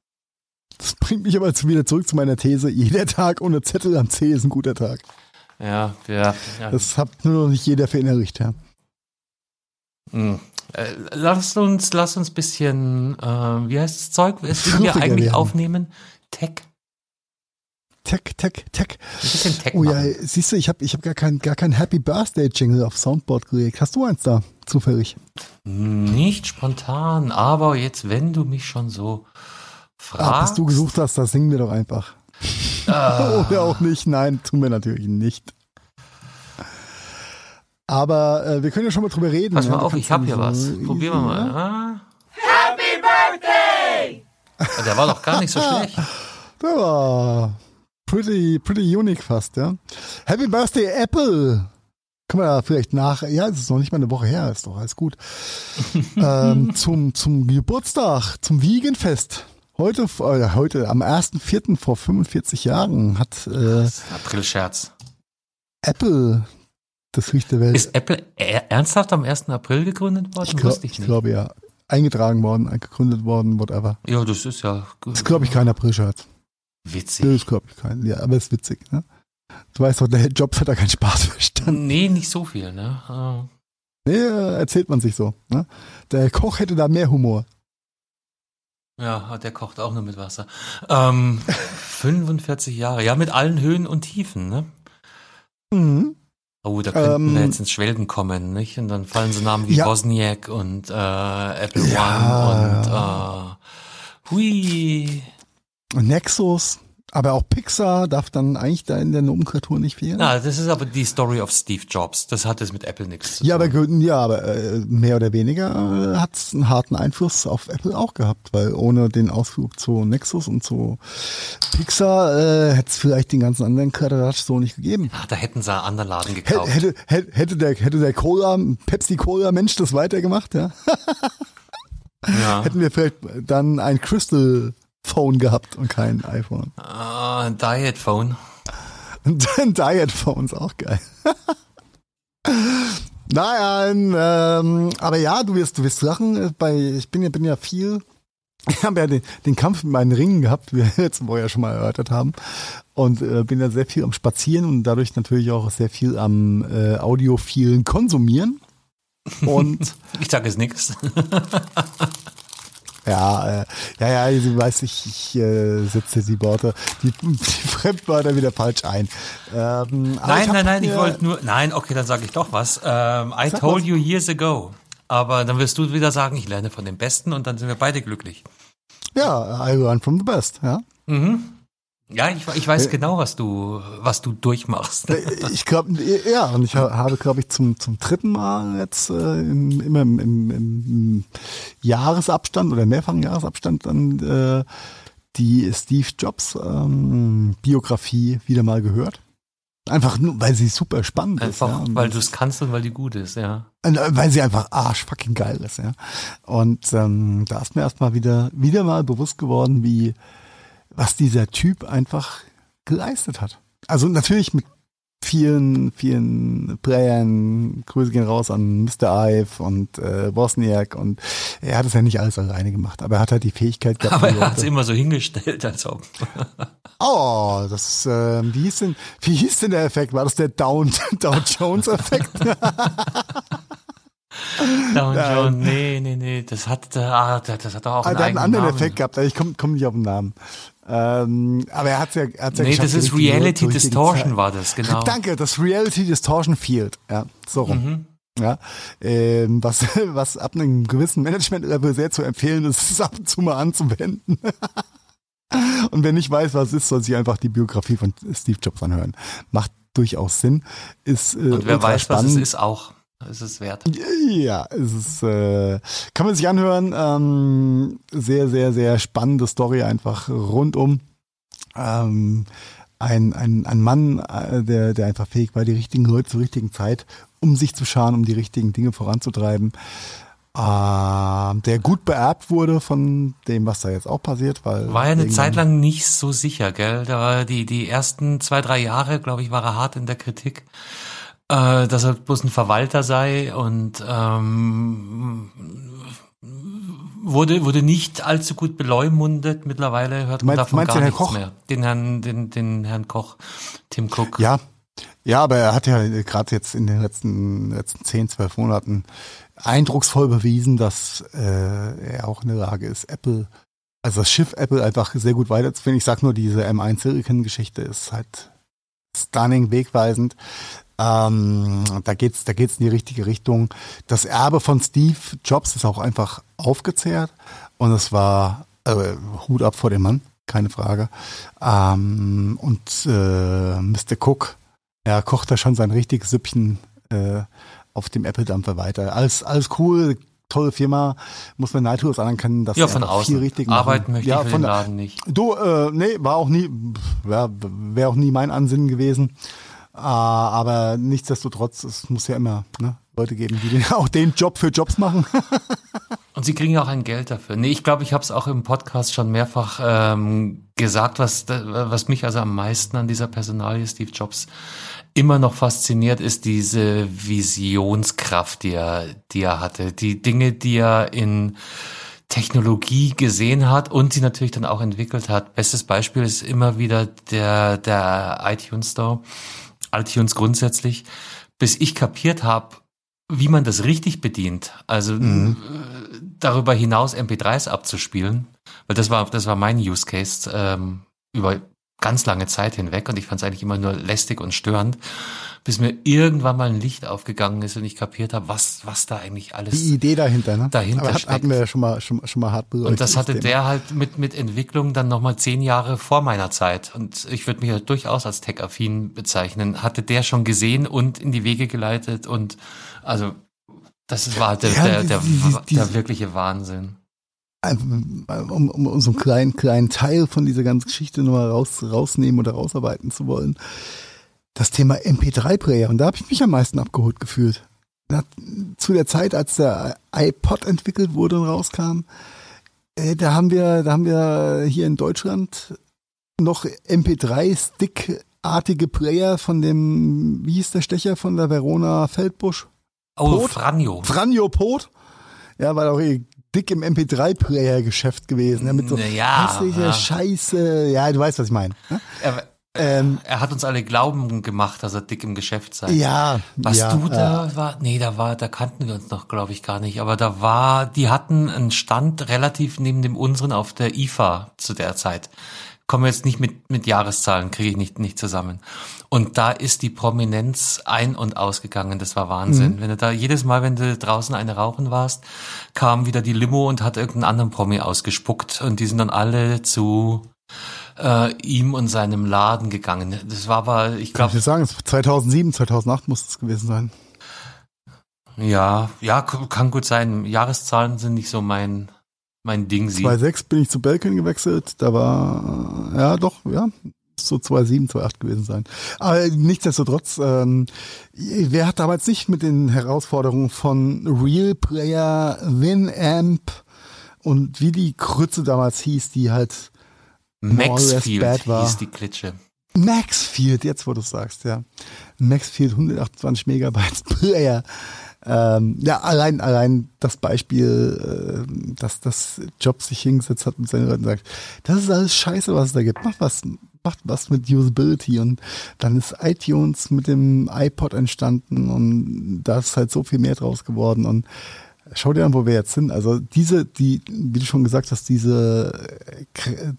Das bringt mich aber wieder zurück zu meiner These, jeder Tag ohne Zettel am C ist ein guter Tag. Ja, ja. ja. Das hat nur noch nicht jeder verinnerlicht, ja. Hm. Äh, lass uns, lass uns bisschen, äh, wie heißt das Zeug? Was will wir eigentlich aufnehmen? Tech. Tech, Tech, Tech. Ein bisschen Tech Oh ja, machen. siehst du, ich habe ich hab gar kein, gar kein Happy Birthday Jingle auf Soundboard gelegt. Hast du eins da, zufällig? Nicht spontan, aber jetzt, wenn du mich schon so fragst. Ah, bis du gesucht hast, das singen wir doch einfach. Ah. (laughs) Oder auch nicht. Nein, tun wir natürlich nicht. Aber äh, wir können ja schon mal drüber reden. Pass ja. mal Du auf, ich hab ja hier was. Probieren wir mal. Ja. Happy Birthday! (laughs) Der war doch gar nicht so schlecht. Der war pretty, pretty unique fast, ja. Happy Birthday Apple. Kann man da vielleicht nach, ja, es ist noch nicht mal eine Woche her, ist doch alles gut. (laughs) ähm, zum, zum Geburtstag, zum Wiegenfest. Heute, äh, heute am 1.4. vor 45 Jahren hat äh, April-Scherz. Apple das Licht der Welt. Ist Apple er- ernsthaft am 1. April gegründet worden? ich, glaub, ich ich nicht. glaube ja. Eingetragen worden, gegründet worden, whatever. ja, das ist ja Das ist, glaube ich, kein April-Scherz. witzig. Das ist, glaube ich, kein. Ja, aber ist witzig, ne? Du weißt doch, der Jobs hat da keinen Spaß (laughs) verstanden. Nee, nicht so viel, ne? Ah. Nee, äh, erzählt man sich so. Ne? Der Koch hätte da mehr Humor. Ja, der kocht auch nur mit Wasser. Ähm, (laughs) 45 Jahre, ja, mit allen Höhen und Tiefen, ne? Mhm. Oh, da könnten Ähm, wir jetzt ins Schwelgen kommen, nicht? Und dann fallen so Namen wie Ja. Wozniak und äh, Apple Ja. One und äh, hui. Nexus, aber auch Pixar darf dann eigentlich da in der Nomenklatur nicht fehlen. Na, das ist aber die Story of Steve Jobs. Das hat jetzt mit Apple nichts zu ja, aber, tun. ja, aber äh, mehr oder weniger äh, hat es einen harten Einfluss auf Apple auch gehabt, weil ohne den Ausflug zu Nexus und zu Pixar äh, hätte es vielleicht den ganzen anderen Kladderadatsch so nicht gegeben. Ach, da hätten sie einen anderen Laden gekauft. hätte, hätte, hätte der, hätte der Cola, Pepsi Cola Mensch das weitergemacht, ja? ja. (laughs) Hätten wir vielleicht dann ein Crystal Phone gehabt und kein iPhone. Ah, Diet Phone. Dann (laughs) Diet Phones auch geil. (laughs) naja, ähm, aber ja, du wirst, du wirst lachen. äh, Bei, ich bin ja, bin ja viel. (laughs) Ich habe ja den, den Kampf mit meinen Ringen gehabt, wie wir jetzt vorher schon mal erörtert haben. Und äh, bin ja sehr viel am Spazieren und dadurch natürlich auch sehr viel am äh, audiophilen Konsumieren. Und Ich sage es nix. Ja, äh, ja, ja, du weißt, ich, ich äh, setze die Worte, die, die Fremdwörter wieder falsch ein. Ähm, Nein, ich nein, nein, ich wollte nur. Nein, okay, dann sage ich doch was. Ähm, I told was. you years ago. Aber dann wirst du wieder sagen, ich lerne von den Besten und dann sind wir beide glücklich. Ja, I learn from the best, ja. Mhm. Ja, ich, ich weiß Äh, genau, was du, was du durchmachst. Ich glaube, ja, und ich ha- habe, glaube ich, zum, zum dritten Mal jetzt äh, im, immer im, im, im Jahresabstand oder mehrfachen Jahresabstand dann äh, die Steve Jobs ähm, Biografie wieder mal gehört. Einfach nur, weil sie super spannend Einfach, ist. Ja. weil du es kannst und weil die gut ist, ja. Äh, Weil sie einfach arsch fucking geil ist, ja. Und ähm, da ist mir erstmal wieder, wieder mal bewusst geworden, wie, was dieser Typ einfach geleistet hat. Also natürlich mit vielen, vielen Playern, Grüße gehen raus an Mr. Ive und äh, Bosniak und er hat es ja nicht alles alleine gemacht, aber er hat halt die Fähigkeit gehabt. Aber er hat es immer so hingestellt, als ob. (laughs) Oh, das, äh, wie hieß denn, wie hieß denn der Effekt? War das der Down, (laughs) Down Jones Effekt? (laughs) Down Ja. Jones, nee, nee, nee, das hat, ah, das das hat auch Ah, einen einen anderen Namen. Effekt gehabt, ich komme komm nicht auf den Namen. Ähm, aber er hat's ja, er hat's ja Nee, das ist Reality Distortion war das, genau. (laughs) Danke, das Reality Distortion Field. Ja, so rum. Mhm. Ja, ähm, was, (laughs) was ab einem gewissen Management-Level sehr zu empfehlen ist, ist es ab und zu mal anzuwenden. (laughs) und wer nicht weiß, was es ist, soll sich einfach die Biografie von Steve Jobs anhören. Macht durchaus Sinn. Ist, äh, Und wer weiß, was es spannend. ist, auch. Es ist wert. Ja, es ist, äh, kann man sich anhören. Ähm, sehr, sehr, sehr spannende Story einfach rundum. Ähm, ein, ein, ein Mann, äh, der, der einfach fähig war, die richtigen Leute zur richtigen Zeit um sich zu scharen, um die richtigen Dinge voranzutreiben. Ähm, der gut beerbt wurde von dem, was da jetzt auch passiert, weil War ja eine Zeit lang nicht so sicher, gell? Da war die, die ersten zwei, drei Jahre, glaube ich, war er hart in der Kritik, äh, dass er bloß ein Verwalter sei und ähm, wurde, wurde nicht allzu gut beleumundet. Mittlerweile hört man Meinst- davon meinst gar nichts Koch? mehr. Den Herrn, den, den Herrn Koch, Tim Cook. Ja, ja, aber er hat ja gerade jetzt in den letzten, letzten 10, 12 Monaten eindrucksvoll bewiesen, dass äh, er auch in der Lage ist, Apple, also das Schiff Apple einfach sehr gut weiterzuführen. Ich sag nur, diese M1 Silicon-Geschichte ist halt stunning, wegweisend. Ähm, da geht's, da geht's in die richtige Richtung. Das Erbe von Steve Jobs ist auch einfach aufgezehrt und es war äh, Hut ab vor dem Mann, keine Frage. Ähm, und äh, Mr. Cook, er kocht da schon sein richtiges Süppchen äh, auf dem Apple-Dampfer weiter. Alles, alles cool, tolle Firma, muss man neidlos anerkennen, dass Ja, von außen. viel richtig machen. Arbeiten möchte ja, ich von den Laden nicht. Du, äh, nee, war auch nie, wäre auch nie mein Ansinnen gewesen. Äh, aber nichtsdestotrotz, es muss ja immer ne, Leute geben, die (laughs) auch den Job für Jobs machen. (laughs) Und sie kriegen auch ein Geld dafür. Nee, ich glaube, ich habe es auch im Podcast schon mehrfach ähm, gesagt, was, was mich also am meisten an dieser Personalie Steve Jobs immer noch fasziniert, ist diese Visionskraft, die er, die er hatte. Die Dinge, die er in Technologie gesehen hat und sie natürlich dann auch entwickelt hat. Bestes Beispiel ist immer wieder der, der iTunes Store, iTunes grundsätzlich, bis ich kapiert habe, wie man das richtig bedient. Also äh, darüber hinaus MP3s abzuspielen, weil das war das war mein Use Case ähm, über ganz lange Zeit hinweg und ich fand es eigentlich immer nur lästig und störend, bis mir irgendwann mal ein Licht aufgegangen ist und ich kapiert habe, was was da eigentlich alles Die Idee dahinter, ne? Dahinter aber hat, steckt. hatten wir ja schon mal, schon, schon mal hart beleuchtet. und das hatte der halt mit, mit Entwicklung dann nochmal zehn Jahre vor meiner Zeit. Und ich würde mich ja durchaus als tech-affin bezeichnen. Hatte der schon gesehen und in die Wege geleitet. Und also, das war der, Ja, der, der, die- die- der wirkliche Wahnsinn. Um, um, um so einen kleinen, kleinen Teil von dieser ganzen Geschichte nochmal raus, rausnehmen oder rausarbeiten zu wollen. Das Thema MP3-Player, und da habe ich mich am meisten abgeholt gefühlt. Zu der Zeit, als der iPod entwickelt wurde und rauskam, äh, da haben wir, da haben wir hier in Deutschland noch MP3-Stick-artige Player von dem, wie hieß der Stecher von der Verona Feldbusch? Oh? Franjo. Franjo Pot. Ja, war doch eh dick im MP3-Player-Geschäft gewesen. Ja, mit so Ja, hässlicher ja. Scheiße. Ja, du weißt, was ich meine. ne? Er, Ähm, er hat uns alle glauben gemacht, dass er dick im Geschäft sei. ja. Was ja, du äh, da war, nee, da war, da kannten wir uns noch, glaube ich, gar nicht. Aber da war, die hatten einen Stand relativ neben dem unseren auf der IFA zu der Zeit. Kommen wir jetzt nicht mit, mit Jahreszahlen, kriege ich nicht, nicht zusammen. Und da ist die Prominenz ein- und ausgegangen. Das war Wahnsinn. Wenn du da jedes Mal, wenn du draußen eine rauchen warst, kam wieder die Limo und hat irgendeinen anderen Promi ausgespuckt. Und die sind dann alle zu äh, ihm und seinem Laden gegangen. Das war aber, ich Kann ich glaube, dir sagen, es war 2007, 2008 muss es gewesen sein. Ja, ja, kann gut sein. Jahreszahlen sind nicht so mein, mein Ding. Sie. 2006 bin ich zu Belkin gewechselt. Da war, äh, ja doch, ja, so 2007, 2008 gewesen sein. Aber nichtsdestotrotz, ähm, wer hat damals nicht mit den Herausforderungen von Real Player, Winamp und wie die Krütze damals hieß, die halt Maxfield hieß die Klitsche. Maxfield, jetzt wo du sagst, ja. Maxfield 128 Megabytes (laughs) Player. Ähm, ja, allein, allein das Beispiel, äh, dass das Job sich hingesetzt hat und seinen Leuten sagt, das ist alles scheiße, was es da gibt. Macht was, macht was mit Usability und dann ist iTunes mit dem iPod entstanden und da ist halt so viel mehr draus geworden und schau dir an, wo wir jetzt sind. Also diese, die, wie du schon gesagt hast, diese äh,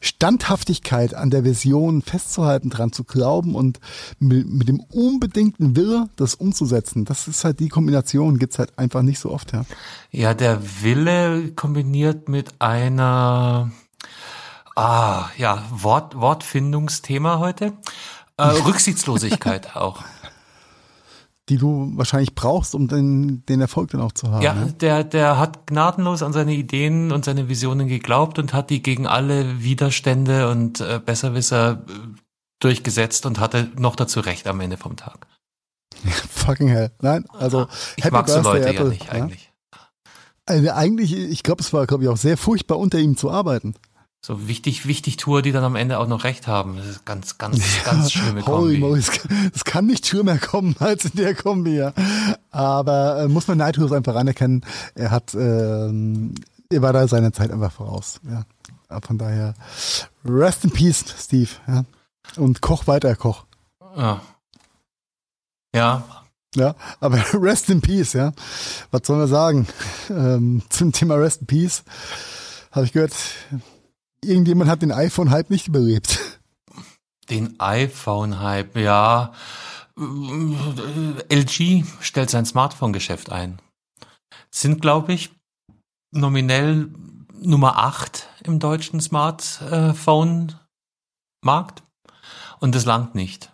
Standhaftigkeit an der Vision festzuhalten, dran zu glauben und mit, mit dem unbedingten Wille, das umzusetzen. Das ist halt die Kombination, gibt's halt einfach nicht so oft, ja. Ja, der Wille kombiniert mit einer, ah, ja, Wort, Wortfindungsthema heute. Äh, (laughs) Rücksichtslosigkeit auch die du wahrscheinlich brauchst, um den, den Erfolg dann auch zu haben. Ja, ne? der, der hat gnadenlos an seine Ideen und seine Visionen geglaubt und hat die gegen alle Widerstände und äh, Besserwisser äh, durchgesetzt und hatte noch dazu recht am Ende vom Tag. (laughs) Fucking hell. Nein, also ich mag so Leute Apple, ja nicht ja? eigentlich. Also eigentlich, ich glaube, es war, glaube ich, auch sehr furchtbar, unter ihm zu arbeiten. So wichtig, wichtig Tour, die dann am Ende auch noch recht haben. Das ist ganz, ganz, ganz schlimme Kombi. Holy es kann nicht schlimmer kommen als in der Kombi, ja. Aber äh, muss man Neidhus einfach anerkennen. Er hat, ähm, er war da seiner Zeit einfach voraus, ja. Von daher, rest in peace, Steve, ja. Und koch weiter, koch. Ja. Ja. Ja, aber (laughs) rest in peace, ja. Was sollen wir sagen? Ähm, zum Thema rest in peace habe ich gehört, irgendjemand hat den iPhone-Hype nicht überlebt. Den iPhone-Hype, ja. LG stellt sein Smartphone-Geschäft ein. Sind, glaube ich, nominell Nummer 8 im deutschen Smartphone-Markt. Und das langt nicht.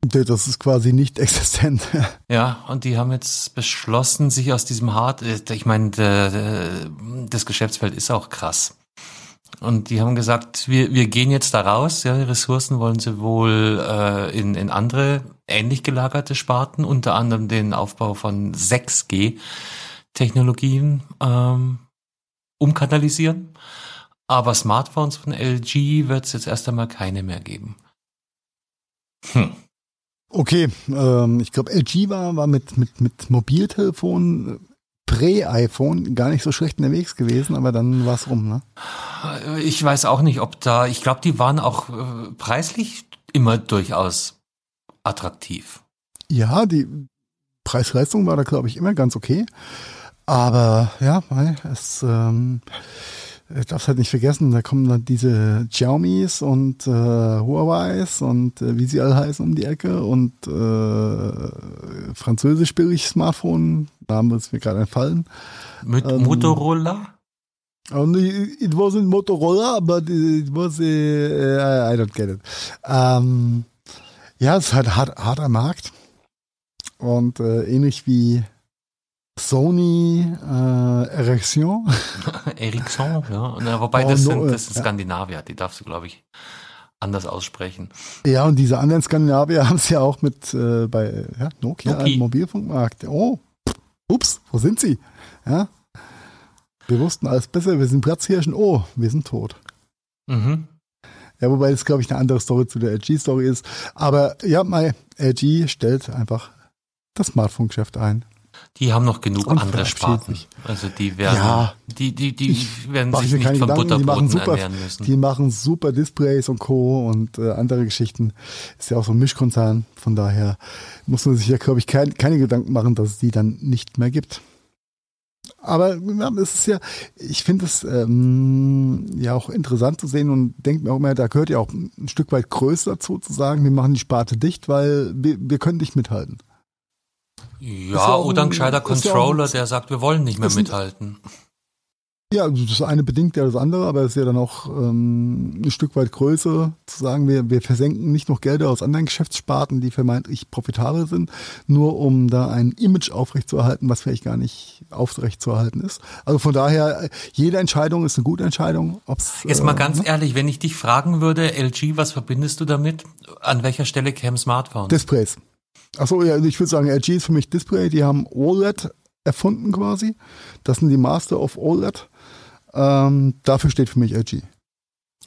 Das ist quasi nicht existent. (laughs) ja, und die haben jetzt beschlossen, sich aus diesem Hard, ich meine, das Geschäftsfeld ist auch krass. Und die haben gesagt, wir, wir gehen jetzt da raus. Ja, die Ressourcen wollen sie wohl äh, in, in andere ähnlich gelagerte Sparten, unter anderem den Aufbau von 6G-Technologien ähm, umkanalisieren. Aber Smartphones von LG wird es jetzt erst einmal keine mehr geben. Hm. Okay, ähm, ich glaube, LG war, war mit, mit, mit Mobiltelefonen Prä-iPhone gar nicht so schlecht unterwegs gewesen, aber dann war es rum, ne? Ich weiß auch nicht, ob da, ich glaube, die waren auch äh, preislich immer durchaus attraktiv. Ja, die Preis-Leistung war da, glaube ich, immer ganz okay. Aber ja, es ähm, ich darf halt nicht vergessen, da kommen dann diese Xiaomi's und äh, Huawei's und äh, wie sie alle heißen um die Ecke und äh, französisch billig Smartphone, Name ist mir gerade entfallen. Mit ähm, Motorola? Und it wasn't Motorola, but it was, uh, I don't get it. Ähm, ja, es ist halt hart, harter Markt und äh, ähnlich wie Sony äh, Erection. (laughs) Ericsson, ja. Na, wobei oh, das, sind, das sind Skandinavier, die darfst du, glaube ich, anders aussprechen. Ja, und diese anderen Skandinavier (laughs) haben es ja auch mit äh, bei ja, Nokia, Nokia. im Mobilfunkmarkt. Oh, ups, wo sind sie? Ja. Wir wussten alles besser, wir sind Platzhirschen. Oh, wir sind tot. Mhm. Ja, wobei das, glaube ich, eine andere Story zu der LG-Story ist. Aber ja, mal, LG stellt einfach das Smartphone-Geschäft ein. Die haben noch genug und andere Sparten. Sich. Also die werden, ja, die, die, die werden sich nicht von Butterbroten super, ernähren müssen. Die machen super Displays und Co. und äh, andere Geschichten. Ist ja auch so ein Mischkonzern. Von daher muss man sich ja, glaube ich, kein, keine Gedanken machen, dass es die dann nicht mehr gibt. Aber es ist ja, ich finde es ähm, ja auch interessant zu sehen und denke mir auch immer, da gehört ja auch ein Stück weit Größe dazu zu sagen, wir machen die Sparte dicht, weil wir, wir können nicht mithalten. Ja, ja oder ein gescheiter Controller, ja der sagt, wir wollen nicht mehr mithalten. Ja, das eine bedingt ja das andere, aber es ist ja dann auch ähm, ein Stück weit größer zu sagen, wir, wir versenken nicht noch Gelder aus anderen Geschäftssparten, die vermeintlich profitabel sind, nur um da ein Image aufrechtzuerhalten, was vielleicht gar nicht aufrechtzuerhalten ist. Also von daher, jede Entscheidung ist eine gute Entscheidung. Ob's, Jetzt mal äh, ganz ne? ehrlich, wenn ich dich fragen würde, LG, was verbindest du damit? An welcher Stelle kämen Smartphones? Displays. Achso, ja, ich würde sagen, LG ist für mich Display, die haben OLED erfunden quasi. Das sind die Master of OLED. Ähm, dafür steht für mich LG.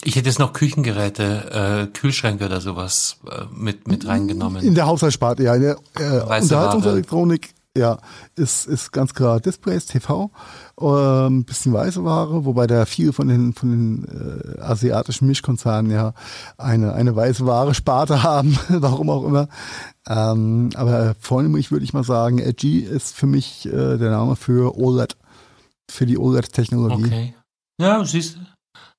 Ich hätte jetzt noch Küchengeräte, äh, Kühlschränke oder sowas äh, mit, mit reingenommen. In der Haushaltssparte, ja. In der äh, Unterhaltungselektronik, ja, ist, ist ganz klar Displays, TV, ähm, bisschen weiße Ware, wobei da viele von den, von den äh, asiatischen Mischkonzernen ja eine, eine weiße Ware-Sparte haben, (laughs) warum auch immer. Ähm, aber vornehmlich würde ich mal sagen, LG ist für mich äh, der Name für OLED für die OLED-Technologie. Okay. Ja, siehst du.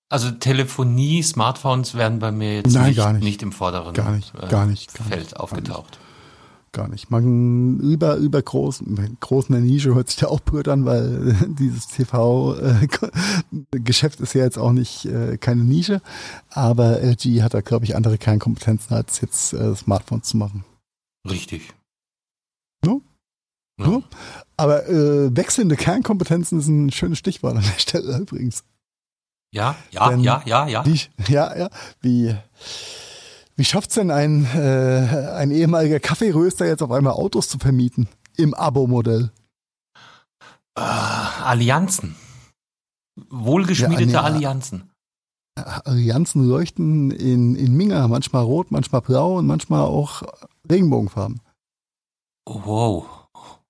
Also Telefonie, Smartphones werden bei mir jetzt Nein, nicht, nicht. nicht im vorderen gar nicht, äh, gar nicht, gar Feld aufgetaucht. Gar nicht. Man über, über groß, groß in der Nische hört sich ja auch blöd an, weil (laughs) dieses TV-Geschäft äh, ist ja jetzt auch nicht äh, keine Nische. Aber LG hat da, glaube ich, andere Kernkompetenzen, als jetzt äh, Smartphones zu machen. Richtig. No? Ja. Aber äh, wechselnde Kernkompetenzen ist ein schönes Stichwort an der Stelle übrigens. Ja, ja, denn ja, ja, ja. Wie, ja, ja. Wie, wie schafft es denn ein, äh, ein ehemaliger Kaffeeröster jetzt auf einmal Autos zu vermieten? Im Abo-Modell? Äh, Allianzen. Wohlgeschmiedete ja, Allianzen. Allianzen leuchten in, in Minga, manchmal rot, manchmal blau und manchmal auch Regenbogenfarben. Wow.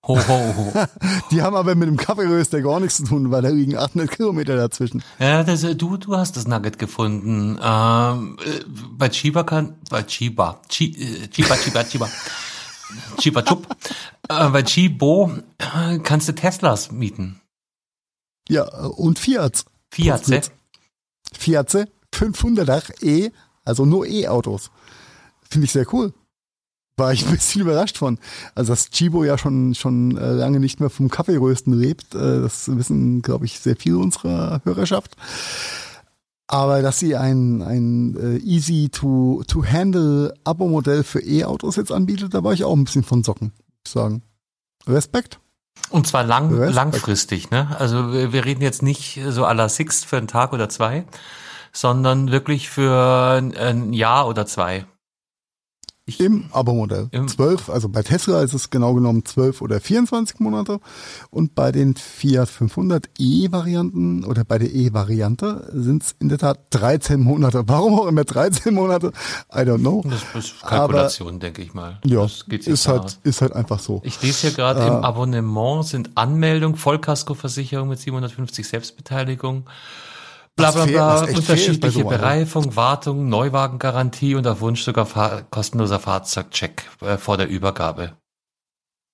Ho, ho, ho. (laughs) Die haben aber mit dem Kaffeeröster gar nichts zu tun, weil da liegen 800 Kilometer dazwischen. Ja, das, du, du hast das Nugget gefunden. Ähm, äh, bei Chiba kann, bei Chiba, Chi, äh, Chiba, Chiba, Chiba, (laughs) Chiba Chup, äh, bei Chibo äh, kannst du Teslas mieten. Ja, und Fiat. Fiat, Fiat 500er E, also nur E-Autos. Finde ich sehr cool war ich ein bisschen überrascht von. Also dass Chibo ja schon schon äh, lange nicht mehr vom Kaffeerösten lebt, äh, das wissen, glaube ich, sehr viele unserer Hörerschaft. Aber dass sie ein, ein äh, easy to, to handle Abo-Modell für E-Autos jetzt anbietet, da war ich auch ein bisschen von Socken, muss ich sagen. Respekt. Und zwar lang, langfristig, ne? Also wir, wir reden jetzt nicht so à la Six für einen Tag oder zwei, sondern wirklich für ein Jahr oder zwei. Ich, Im Abo-Modell. Zwölf, also bei Tesla ist es genau genommen zwölf oder 24 Monate und bei den Fiat 500 E-Varianten oder bei der E-Variante sind es in der Tat 13 Monate. (laughs) Warum auch immer 13 Monate? I don't know. Das ist Kalkulation, Aber, denke ich mal. Ja, ist halt, ist halt einfach so. Ich lese hier gerade, äh, im Abonnement sind Anmeldung, Vollkaskoversicherung mit 750 Selbstbeteiligung, bla bla bla, unterschiedliche Bereifung, Wartung, Neuwagengarantie und auf Wunsch sogar fahr kostenloser Fahrzeugcheck äh, vor der Übergabe.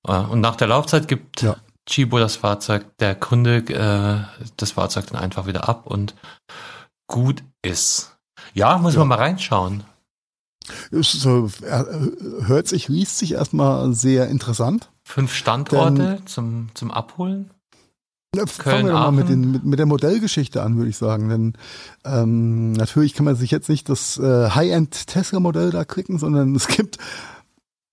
Äh, und nach der Laufzeit gibt ja. Chibo das Fahrzeug, der Kunde äh, das Fahrzeug dann einfach wieder ab und gut ist. Ja, muss ja. man mal reinschauen. So, äh, hört sich, liest sich erstmal sehr interessant. Fünf Standorte zum, zum Abholen? Fangen wir doch mal mit, den, mit, mit der Modellgeschichte an, würde ich sagen. Denn ähm, natürlich kann man sich jetzt nicht das äh, High-End-Tesla-Modell da klicken, sondern (laughs) es gibt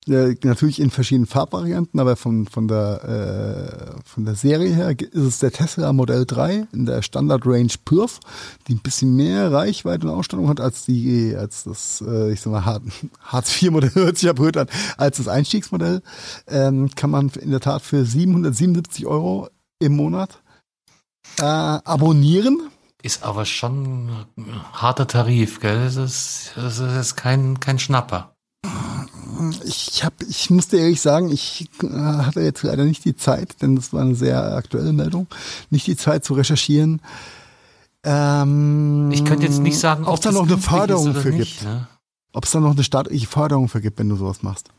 äh, natürlich in verschiedenen Farbvarianten, aber von, von, der, äh, von der Serie her ist es der Tesla Modell 3 in der Standard Range Plus, die ein bisschen mehr Reichweite und Ausstattung hat als die, als das, äh, ich sag mal, (laughs) Hartz IV Modell (laughs) hört sich ja blöd an, als das Einstiegsmodell, ähm, kann man in der Tat für 777 Euro im Monat äh, abonnieren. Ist aber schon ein harter Tarif, gell? Das ist, das ist kein, kein Schnapper. Ich hab, ich musste ehrlich sagen, ich äh, hatte jetzt leider nicht die Zeit, denn das war eine sehr aktuelle Meldung, nicht die Zeit zu recherchieren. Ähm, ich könnte jetzt nicht sagen, ob es da noch eine Förderung für nicht, gibt. Ne? Ob es da noch eine staatliche Förderung für gibt, wenn du sowas machst.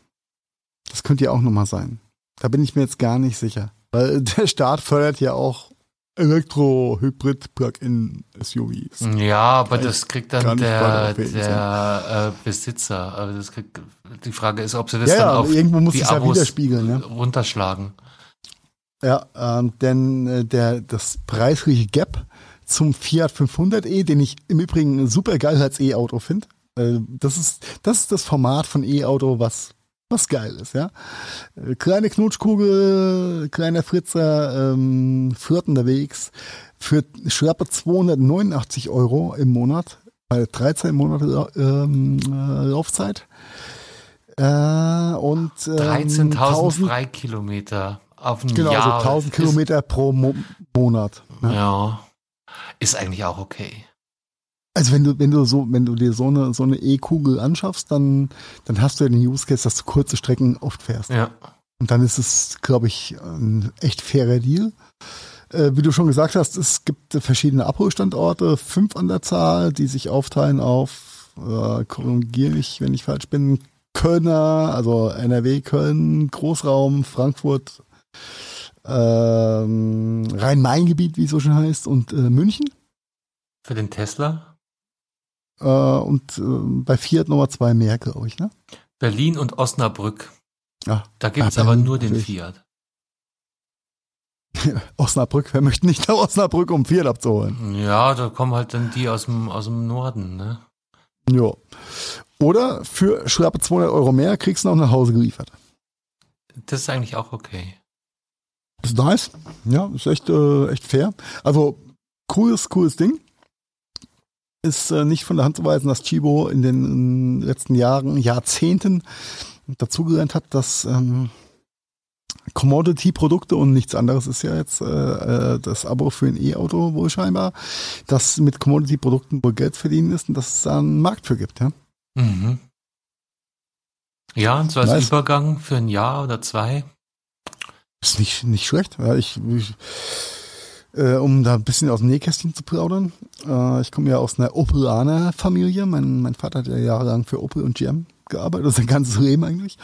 Das könnte ja auch nochmal sein. Da bin ich mir jetzt gar nicht sicher. Weil (laughs) der Staat fördert ja auch Elektro-Hybrid-Plug-in-SUVs. Ja, aber das kriegt dann der, der äh, Besitzer. Aber das kriegt, die Frage ist, ob sie das ja, dann auf irgendwo muss die es Abos ja widerspiegeln, ja. runterschlagen. Ja, ähm, denn äh, der, das preisliche Gap zum Fiat 500e, den ich im Übrigen super geil als E-Auto finde. Äh, das ist, das ist das Format von E-Auto, was, was geil ist, ja. Äh, kleine Knutschkugel, kleiner Fritzer, ähm, führt unterwegs für schlappe 289 Euro im Monat bei 13 Monate ähm, äh, Laufzeit. Äh, und ähm, 13.000 Freikilometer auf ein genau, Jahr. Genau, also 1000 Kilometer pro Mo Monat. Ne? Ja, ist eigentlich auch okay. Also wenn du, wenn du so, wenn du dir so eine, so eine E-Kugel anschaffst, dann, dann hast du ja den Use Case, dass du kurze Strecken oft fährst. Ja. Und dann ist es, glaube ich, ein echt fairer Deal. Äh, wie du schon gesagt hast, es gibt verschiedene Abholstandorte, fünf an der Zahl, die sich aufteilen auf, äh, korrigiere mich, wenn ich falsch bin, Kölner, also NRW, Köln, Großraum, Frankfurt, ähm, Rhein-Main-Gebiet, wie es so schon heißt, und äh, München. Für den Tesla? Äh, und äh, bei Fiat Nummer zwei mehr, glaube ich, ne? Berlin und Osnabrück. Ah, da gibt es aber nur den natürlich. Fiat. (laughs) Osnabrück, wer möchte nicht nach Osnabrück, um Fiat abzuholen? Ja, da kommen halt dann die aus dem, aus dem Norden, ne? Ja. Oder für schlappe 200 Euro mehr kriegst du noch nach Hause geliefert. Das ist eigentlich auch okay. Ist nice. Ja, ist echt, äh, echt fair. Also, cooles, cooles Ding. Ist äh, nicht von der Hand zu weisen, dass Chibo in den letzten Jahren, Jahrzehnten dazugelernt hat, dass ähm, Commodity-Produkte und nichts anderes ist ja jetzt äh, äh das Abo für ein E-Auto wohl scheinbar, dass mit Commodity-Produkten wohl Geld verdienen ist und dass es da einen Markt für gibt, ja. Mhm. Ja, und so als nice. Übergang für ein Jahr oder zwei. Ist nicht, nicht schlecht. Ja, ich, ich äh, um da ein bisschen aus dem Nähkästchen zu plaudern. Äh, ich komme ja aus einer Opelaner-Familie. Mein, mein Vater hat ja jahrelang für Opel und GM gearbeitet, sein ganzes Leben eigentlich.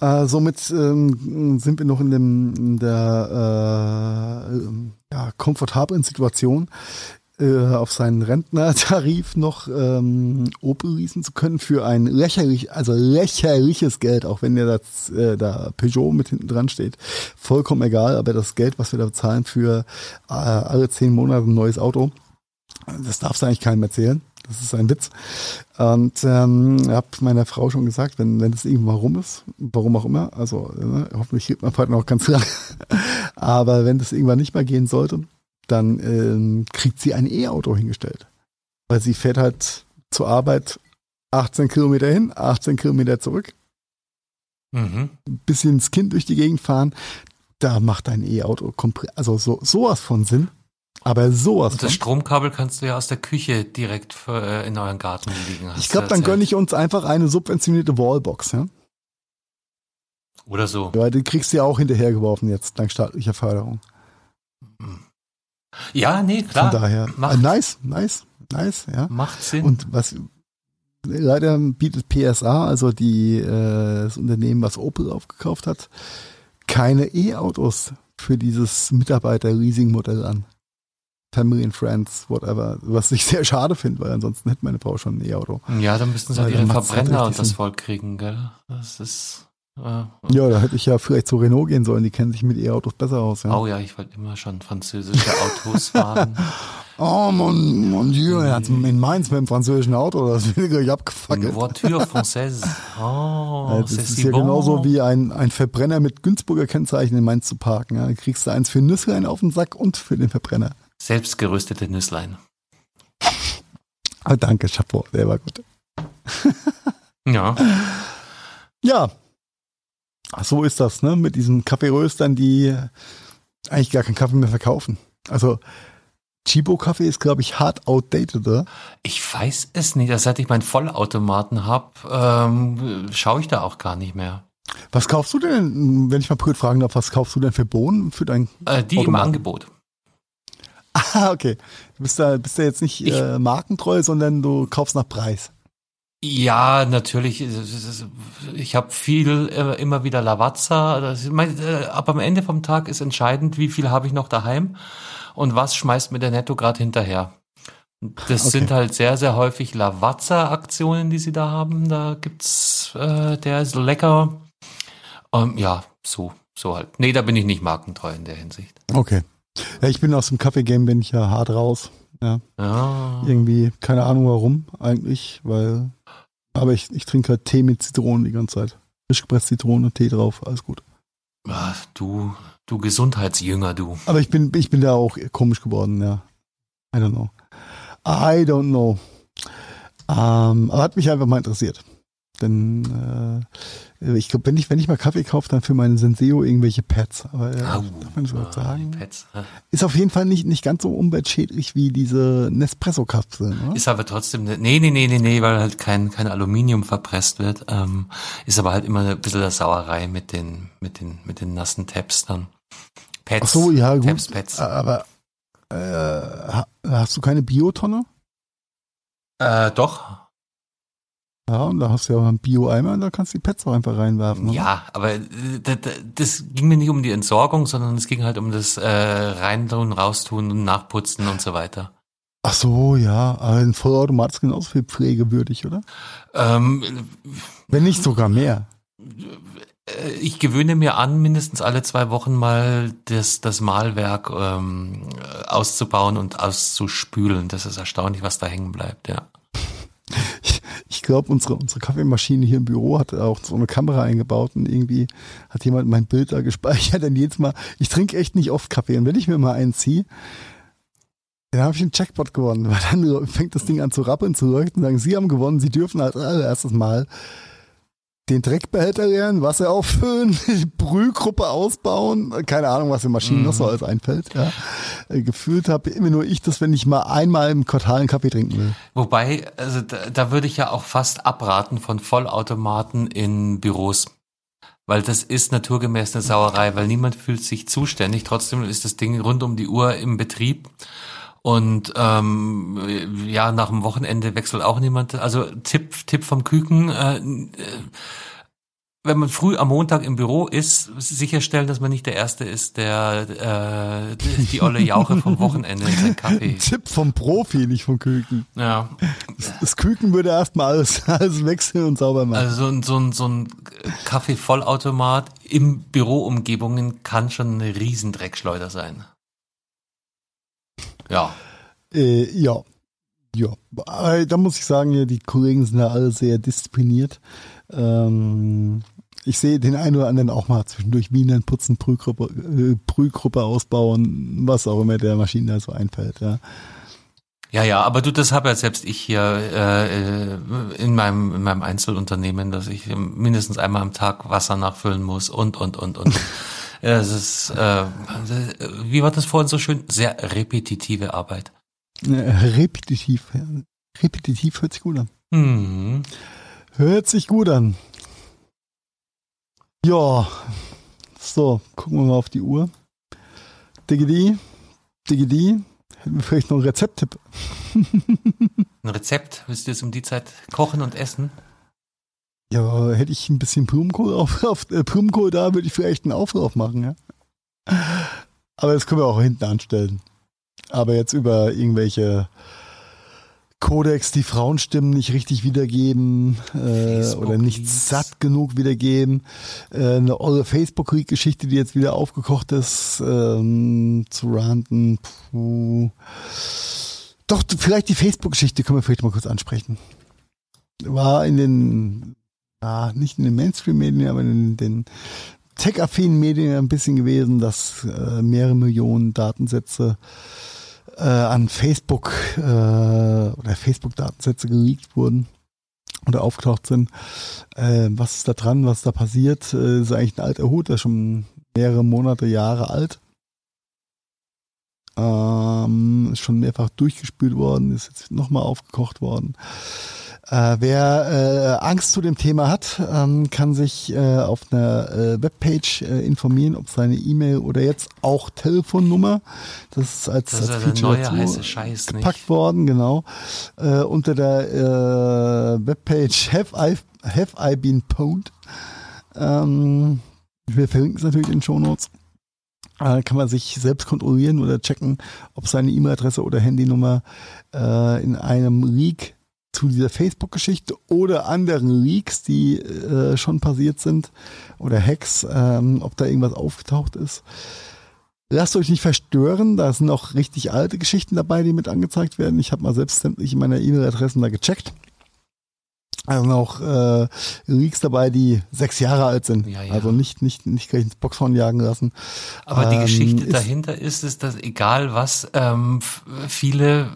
Äh, somit ähm, sind wir noch in, dem, in der äh, ja, komfortablen Situation, äh, auf seinen Rentnertarif noch ähm, leasen zu können für ein lächerlich, also lächerliches Geld, auch wenn ja das, äh, da Peugeot mit hinten dran steht. Vollkommen egal, aber das Geld, was wir da bezahlen für äh, alle zehn Monate ein neues Auto, das darfst du eigentlich keinem erzählen. Das ist ein Witz. Und ähm, habe meiner Frau schon gesagt, wenn, wenn das irgendwann rum ist, warum auch immer, also äh, hoffentlich lebt mein Partner noch ganz (laughs) lang, aber wenn das irgendwann nicht mehr gehen sollte, dann ähm, kriegt sie ein E-Auto hingestellt. Weil sie fährt halt zur Arbeit 18 Kilometer hin, 18 Kilometer zurück. Mhm. Bisschen das Kind durch die Gegend fahren. Da macht ein E-Auto also so, sowas von Sinn. Aber sowas. Und das Stromkabel kannst du ja aus der Küche direkt für, äh, in euren Garten liegen. Ich glaube, dann gönne ich uns einfach eine subventionierte Wallbox, ja? Oder so. Ja, die kriegst du ja auch hinterhergeworfen jetzt, dank staatlicher Förderung. Ja, nee, klar. Von daher. Macht, äh, nice, nice, nice, ja. Macht Sinn. Und was leider bietet PSA, also die, äh, das Unternehmen, was Opel aufgekauft hat, keine E-Autos für dieses Mitarbeiter-Leasing-Modell an. Family and Friends, whatever. Was ich sehr schade finde, weil ansonsten hätte meine Frau schon ein E-Auto. Ja, dann müssten sie halt ihre Verbrenner und das voll kriegen, gell? Das ist. Äh, ja, da hätte ich ja vielleicht zu Renault gehen sollen, die kennen sich mit E-Autos besser aus. Ja. Oh ja, ich wollte immer schon französische Autos fahren. (laughs) oh mon, mon Dieu, er hat in Mainz mit dem französischen Auto, das will ich gleich abgefuckt. Une voiture française. (laughs) Oh, ja, das ist ja bon. genauso wie ein, ein Verbrenner mit Günzburger Kennzeichen in Mainz zu parken. Ja. Da kriegst du eins für Nüsslein auf den Sack und für den Verbrenner. Selbstgeröstete Nüsslein. Oh, danke, Chapeau, der war gut. (laughs) ja. Ja, so ist das, ne? Mit diesen Kaffeeröstern, die eigentlich gar keinen Kaffee mehr verkaufen. Also Chibo-Kaffee ist, glaube ich, hart outdated, oder? Ich weiß es nicht. Seit ich meinen Vollautomaten habe, ähm, schaue ich da auch gar nicht mehr. Was kaufst du denn, wenn ich mal blöd fragen darf, was kaufst du denn für Bohnen für dein äh, Die Automaten? im Angebot. (laughs) Ah, okay. Du bist da, bist da jetzt nicht ich, äh, markentreu, sondern du kaufst nach Preis. Ja, natürlich. Ich habe viel äh, immer wieder Lavazza. Äh, ab am Ende vom Tag ist entscheidend, wie viel habe ich noch daheim und was schmeißt mir der Netto gerade hinterher. Das okay. sind halt sehr, sehr häufig Lavazza-Aktionen, die sie da haben. Da gibt's, äh, der ist lecker. Ähm, ja, so, so halt. Nee, da bin ich nicht markentreu in der Hinsicht. Okay. Ja, ich bin aus dem Kaffee-Game, bin ich ja hart raus. Ja. Ja. Irgendwie, keine Ahnung warum eigentlich, weil, aber ich, ich trinke halt Tee mit Zitronen die ganze Zeit. Frisch gepresst Zitrone, Tee drauf, alles gut. Ah, Du, du Gesundheitsjünger, du. Aber ich bin, ich bin da auch komisch geworden, ja. I don't know. I don't know. Ähm, aber hat mich einfach mal interessiert. Denn äh, ich glaube, wenn ich, wenn ich mal Kaffee kaufe, dann für meinen Senseo irgendwelche Pads. Aber äh, Au, darf man ah, sagen? ah. Ist auf jeden Fall nicht, nicht ganz so umweltschädlich wie diese Nespresso-Kapseln, oder? Ist aber trotzdem, ne- nee, nee, nee, nee, nee, weil halt kein, kein Aluminium verpresst wird. Ähm, ist aber halt immer ein bisschen der Sauerei mit den, mit den, mit den nassen Tabs dann. Pads. Ach so, ja, gut. Tabs, Pads. Aber äh, ha- hast du keine Biotonne? Äh, doch. Ja, und da hast du ja einen Bio-Eimer und da kannst du die Pads auch einfach reinwerfen. oder? Ja, aber äh, das ging mir nicht um die Entsorgung, sondern es ging halt um das äh, Reintun, Raustun und Nachputzen und so weiter. Ach so, ja. Ein Vollautomat ist genauso viel pflegewürdig, oder? Ähm, Wenn nicht sogar mehr. äh, ich gewöhne mir an, mindestens alle zwei Wochen mal das, das Mahlwerk ähm, auszubauen und auszuspülen. Das ist erstaunlich, was da hängen bleibt, ja. (laughs) Ich, glaube, unsere, unsere Kaffeemaschine hier im Büro hat auch so eine Kamera eingebaut und irgendwie hat jemand mein Bild da gespeichert. Denn jedes Mal, ich trinke echt nicht oft Kaffee und wenn ich mir mal einen ziehe, dann habe ich einen Jackpot gewonnen, weil dann fängt das Ding an zu rappeln, zu leuchten und sagen, Sie haben gewonnen, Sie dürfen als allererstes Mal den Dreckbehälter leeren, Wasser auffüllen, (laughs) Brühgruppe ausbauen, keine Ahnung, was den Maschinen noch so alles einfällt. Ja. Äh, Gefühlt habe immer nur ich das, wenn ich mal einmal im Quartal einen Kaffee trinken will. Wobei, also da, da würde ich ja auch fast abraten von Vollautomaten in Büros. Weil das ist naturgemäß eine Sauerei, weil niemand fühlt sich zuständig. Trotzdem ist das Ding rund um die Uhr im Betrieb. Und ähm, ja, nach dem Wochenende wechselt auch niemand. Also Tipp, Tipp vom Küken, äh, äh, wenn man früh am Montag im Büro ist, sicherstellen, dass man nicht der Erste ist, der äh, die, olle Jauche vom Wochenende in seinen Kaffee. Tipp vom Profi, nicht vom Küken. Ja, Das Küken würde erstmal alles, (laughs) alles wechseln und sauber machen. Also so ein, so ein, so ein Kaffeevollautomat im Büroumgebungen kann schon eine riesen Dreckschleuder sein. Ja. Äh, ja. Ja. Aber da muss ich sagen, ja, die Kollegen sind da alle sehr diszipliniert. Ähm, ich sehe den einen oder anderen auch mal zwischendurch Wienern putzen, Brühgruppe, äh, Brühgruppe ausbauen, was auch immer der Maschine da so einfällt. Ja. Ja, ja, aber du, das habe ja selbst ich hier äh, äh, in meinem in meinem Einzelunternehmen, dass ich mindestens einmal am Tag Wasser nachfüllen muss und und und und. (laughs) Ja, Es ist, äh, wie war das vorhin so schön? Sehr repetitive Arbeit. Äh, repetitiv. ja. Repetitiv hört sich gut an. Hm. Hört sich gut an. Ja. So, gucken wir mal auf die Uhr. Diggity, Diggity. Hätten wir vielleicht noch einen Rezepttipp. (laughs) Ein Rezept, willst du jetzt um die Zeit kochen und essen? Ja, hätte ich ein bisschen Blumenkohl auf, (laughs) auf äh, Blumenkohl da, würde ich vielleicht einen Auflauf machen, ja. Aber das können wir auch hinten anstellen. Aber jetzt über irgendwelche Codex, die Frauenstimmen nicht richtig wiedergeben äh, oder nicht satt genug wiedergeben. Äh, eine olle Facebook-Geschichte, die jetzt wieder aufgekocht ist, ähm, zu ranten. Puh. Doch, vielleicht die Facebook-Geschichte können wir vielleicht mal kurz ansprechen. War in den ja, nicht in den Mainstream-Medien, aber in den tech-affinen Medien ein bisschen gewesen, dass äh, mehrere Millionen Datensätze äh, an Facebook äh, oder Facebook-Datensätze geleakt wurden oder aufgetaucht sind. Äh, was ist da dran, was da passiert? Äh, ist eigentlich ein alter Hut, der ist schon mehrere Monate, Jahre alt. Ähm, ist schon mehrfach durchgespült worden, ist jetzt nochmal aufgekocht worden. Äh, wer äh, Angst zu dem Thema hat, ähm, kann sich äh, auf einer äh, Webpage äh, informieren, ob seine E-Mail oder jetzt auch Telefonnummer, das ist als, Das ist als Feature neue dazu gepackt nicht? worden, genau. Äh, unter der äh, Webpage Have I, have I Been Pwned? Ähm, wir verlinken es natürlich in den Shownotes. Äh, kann man sich selbst kontrollieren oder checken, ob seine E-Mail-Adresse oder Handynummer äh, in einem Leak zu dieser Facebook-Geschichte oder anderen Leaks, die äh, schon passiert sind oder Hacks, ähm, ob da irgendwas aufgetaucht ist. lasst euch nicht verstören, da sind auch richtig alte Geschichten dabei, die mit angezeigt werden. Ich habe mal selbst sämtliche meiner E-Mail-Adressen da gecheckt. Also auch äh, Leaks dabei, die sechs Jahre alt sind. Ja, ja. Also nicht, nicht, nicht gleich ins Boxhorn jagen lassen. Aber die Ähm, Geschichte ist- dahinter ist, ist, dass egal was, ähm, viele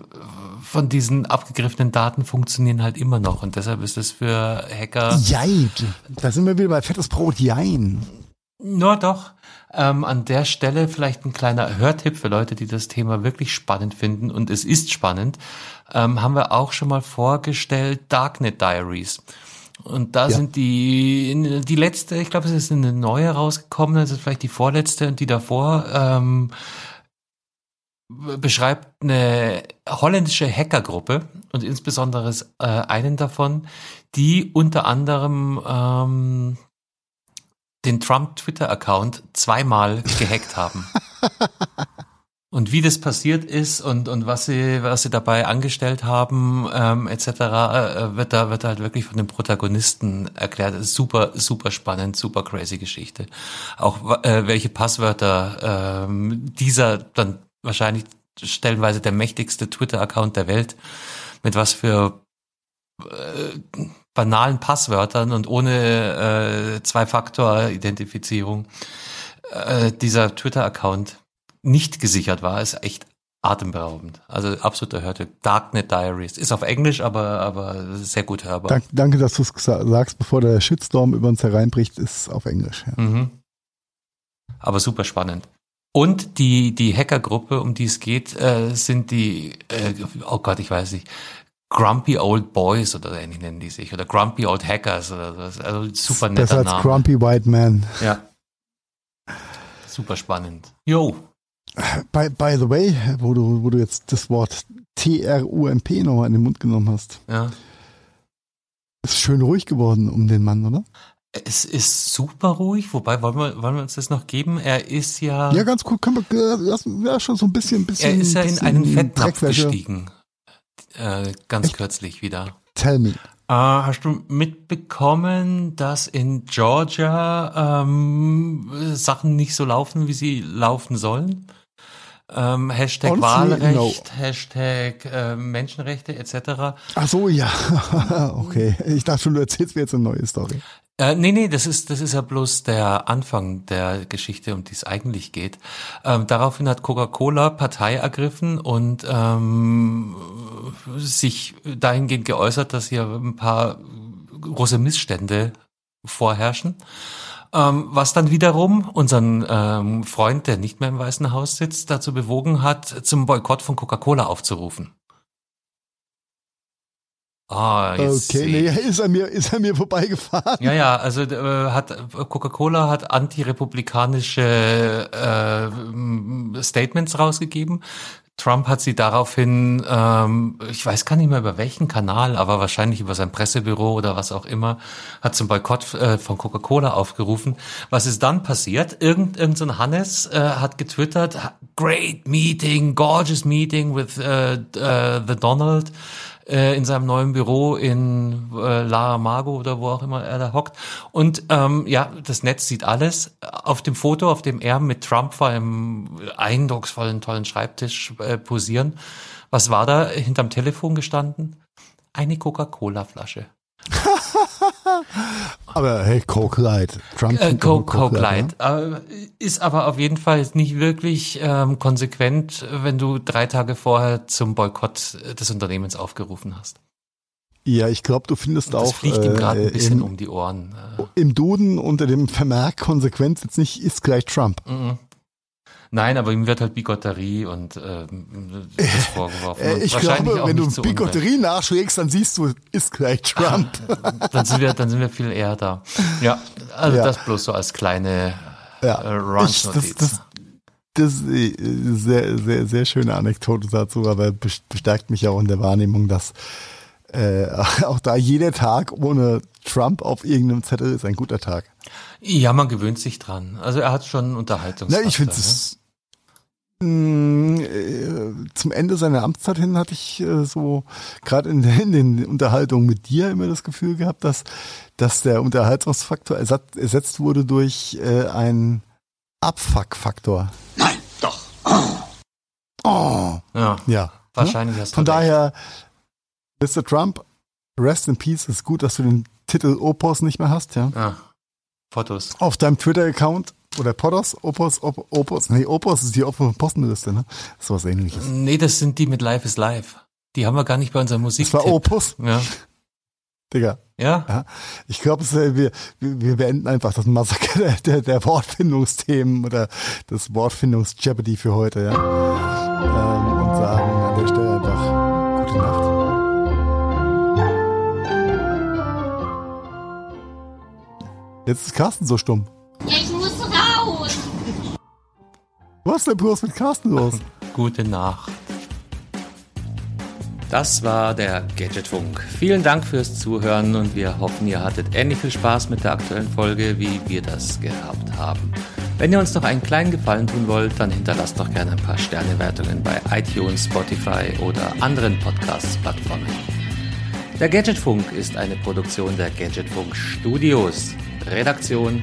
von diesen abgegriffenen Daten funktionieren halt immer noch und deshalb ist es für Hacker Jein. Da sind wir wieder bei fettes Brot. Jein. nur doch. Ähm, an der Stelle vielleicht ein kleiner Hörtipp für Leute, die das Thema wirklich spannend finden und es ist spannend. Ähm, haben wir auch schon mal vorgestellt Darknet Diaries. Und da Ja. sind die, die letzte, ich glaube, es ist eine neue rausgekommen, das ist vielleicht die vorletzte und die davor, ähm, beschreibt eine holländische Hackergruppe und insbesondere äh, einen davon, die unter anderem ähm, den Trump-Twitter-Account zweimal gehackt haben. (laughs) Und wie das passiert ist und, und was sie, was sie dabei angestellt haben, ähm, etc., äh, wird da, wird halt wirklich von den Protagonisten erklärt. Super, super spannend, super crazy Geschichte. Auch äh, welche Passwörter ähm, dieser dann wahrscheinlich stellenweise der mächtigste Twitter-Account der Welt, mit was für äh, banalen Passwörtern und ohne äh, Zwei-Faktor-Identifizierung äh, dieser Twitter-Account nicht gesichert war, ist echt atemberaubend. Also absoluter Hörtipp. Darknet Diaries. Ist auf Englisch, aber, aber sehr gut hörbar. Dank, danke, dass du es sagst, bevor der Shitstorm über uns hereinbricht, ist auf Englisch. Ja. Mhm. Aber super spannend. Und die, die Hackergruppe, um die es geht, äh, sind die, äh, oh Gott, ich weiß nicht, Grumpy Old Boys oder ähnlich nennen die sich. Oder Grumpy Old Hackers oder so. Also super netter Besser als Name. Grumpy White Man. Ja. Super spannend. Jo. By, by the way, wo du, wo du jetzt das Wort T-R-U-M-P nochmal in den Mund genommen hast, Ja. ist schön ruhig geworden um den Mann, oder? Es ist super ruhig, wobei wollen wir, wollen wir uns das noch geben? Er ist ja, Ja, ganz gut, kann man, äh, lassen, ja, schon so ein bisschen, bisschen. er ist ja in einen Fettnapf gestiegen. Äh, ganz Echt? kürzlich wieder. Tell me. Äh, hast du mitbekommen, dass in Georgia ähm, Sachen nicht so laufen, wie sie laufen sollen? Ähm, Hashtag Honestly, Wahlrecht, Hashtag äh, Menschenrechte etc. Ach so, ja. (laughs) okay. Ich dachte schon, du erzählst mir jetzt eine neue Story. Äh, nee, nee, das ist, das ist ja bloß der Anfang der Geschichte, um die es eigentlich geht. Ähm, daraufhin hat Coca-Cola Partei ergriffen und ähm, sich dahingehend geäußert, dass hier ein paar große Missstände vorherrschen. Ähm, was dann wiederum unseren ähm, Freund, der nicht mehr im Weißen Haus sitzt, dazu bewogen hat, zum Boykott von Coca-Cola aufzurufen. Ah, jetzt Okay, nee, ist er mir, ist er mir vorbeigefahren. Ja, ja, also äh, hat Coca-Cola hat antirepublikanische äh, Statements rausgegeben. Trump hat sie daraufhin, ähm, ich weiß gar nicht mehr über welchen Kanal, aber wahrscheinlich über sein Pressebüro oder was auch immer, hat zum Boykott äh, von Coca-Cola aufgerufen. Was ist dann passiert? Irgend, irgend so ein Hannes äh, hat getwittert, great meeting, gorgeous meeting with äh, äh, the Donald äh, in seinem neuen Büro in äh, La Mago oder wo auch immer er da hockt. Und ähm, ja, das Netz sieht alles. Auf dem Foto, auf dem er mit Trump vor einem eindrucksvollen, tollen Schreibtisch äh, posieren. Was war da hinterm Telefon gestanden? Eine Coca-Cola-Flasche. (laughs) (laughs) Aber hey, Coke Light. Trump Äh, Coke, nur Coke Light, Light. Äh, ist aber auf jeden Fall nicht wirklich ähm, konsequent, wenn du drei Tage vorher zum Boykott äh, des Unternehmens aufgerufen hast. Ja, ich glaube, du findest Das auch fliegt ihm gerade äh, ein bisschen im, um die Ohren. Äh, im Duden unter dem Vermerk Konsequenz jetzt nicht ist gleich Trump. Mhm. Nein, aber ihm wird halt Bigotterie und ähm, das vorgeworfen. Äh, ich wahrscheinlich glaube, wenn du. Bigotterie nachschlägst, dann siehst du, ist gleich Trump. Dann sind wir, dann sind wir viel eher da. Ja, also Ja. das bloß so als kleine ja, äh, ich, das, Ranchnotiz. das, das ist äh, sehr, sehr, sehr schöne Anekdote dazu, aber bes- bestärkt mich auch in der Wahrnehmung, dass äh, (laughs) auch da jeder Tag ohne Trump auf irgendeinem Zettel ist ein guter Tag. Ja, man gewöhnt sich dran. Also er hat schon einen Na, Unterhaltungsfaktor. ich finde ne? es äh, zum Ende seiner Amtszeit hin hatte ich äh, so gerade in, den- in den Unterhaltungen mit dir immer das Gefühl gehabt, dass, dass der Unterhaltungsfaktor ersatz, ersetzt wurde durch äh, einen Abfuck-Faktor. Nein, doch Oh. Ja. Ja. Wahrscheinlich hast du Von recht. daher, Mr. Trump, rest in peace. Ist gut, dass du den Titel Opos nicht mehr hast, ja. Ja. Fotos. Auf deinem Twitter-Account oder Podos, Opos, Op, Opos, nee, Opos ist die Opfer Postenliste, ne? Das ist was ähnliches. Nee, das sind die mit Life is Life. Die haben wir gar nicht bei unserer Musik. Das war Opus, Ja. Digga. Ja. Ja, ich glaube, wir, wir, wir beenden einfach das Massaker der, der, der Wortfindungsthemen oder das Wortfindungs-Jeopardy für heute, ja. Ähm, und sagen an der Stelle einfach gute Nacht. Jetzt ist Carsten so stumm. Was ist denn bloß mit Carsten los? (laughs) Gute Nacht. Das war der Gadgetfunk. Vielen Dank fürs Zuhören und wir hoffen, ihr hattet ähnlich viel Spaß mit der aktuellen Folge, wie wir das gehabt haben. Wenn ihr uns noch einen kleinen Gefallen tun wollt, dann hinterlasst doch gerne ein paar Sternewertungen bei iTunes, Spotify oder anderen Podcast-Plattformen. Der Gadgetfunk ist eine Produktion der Gadgetfunk Studios. Redaktion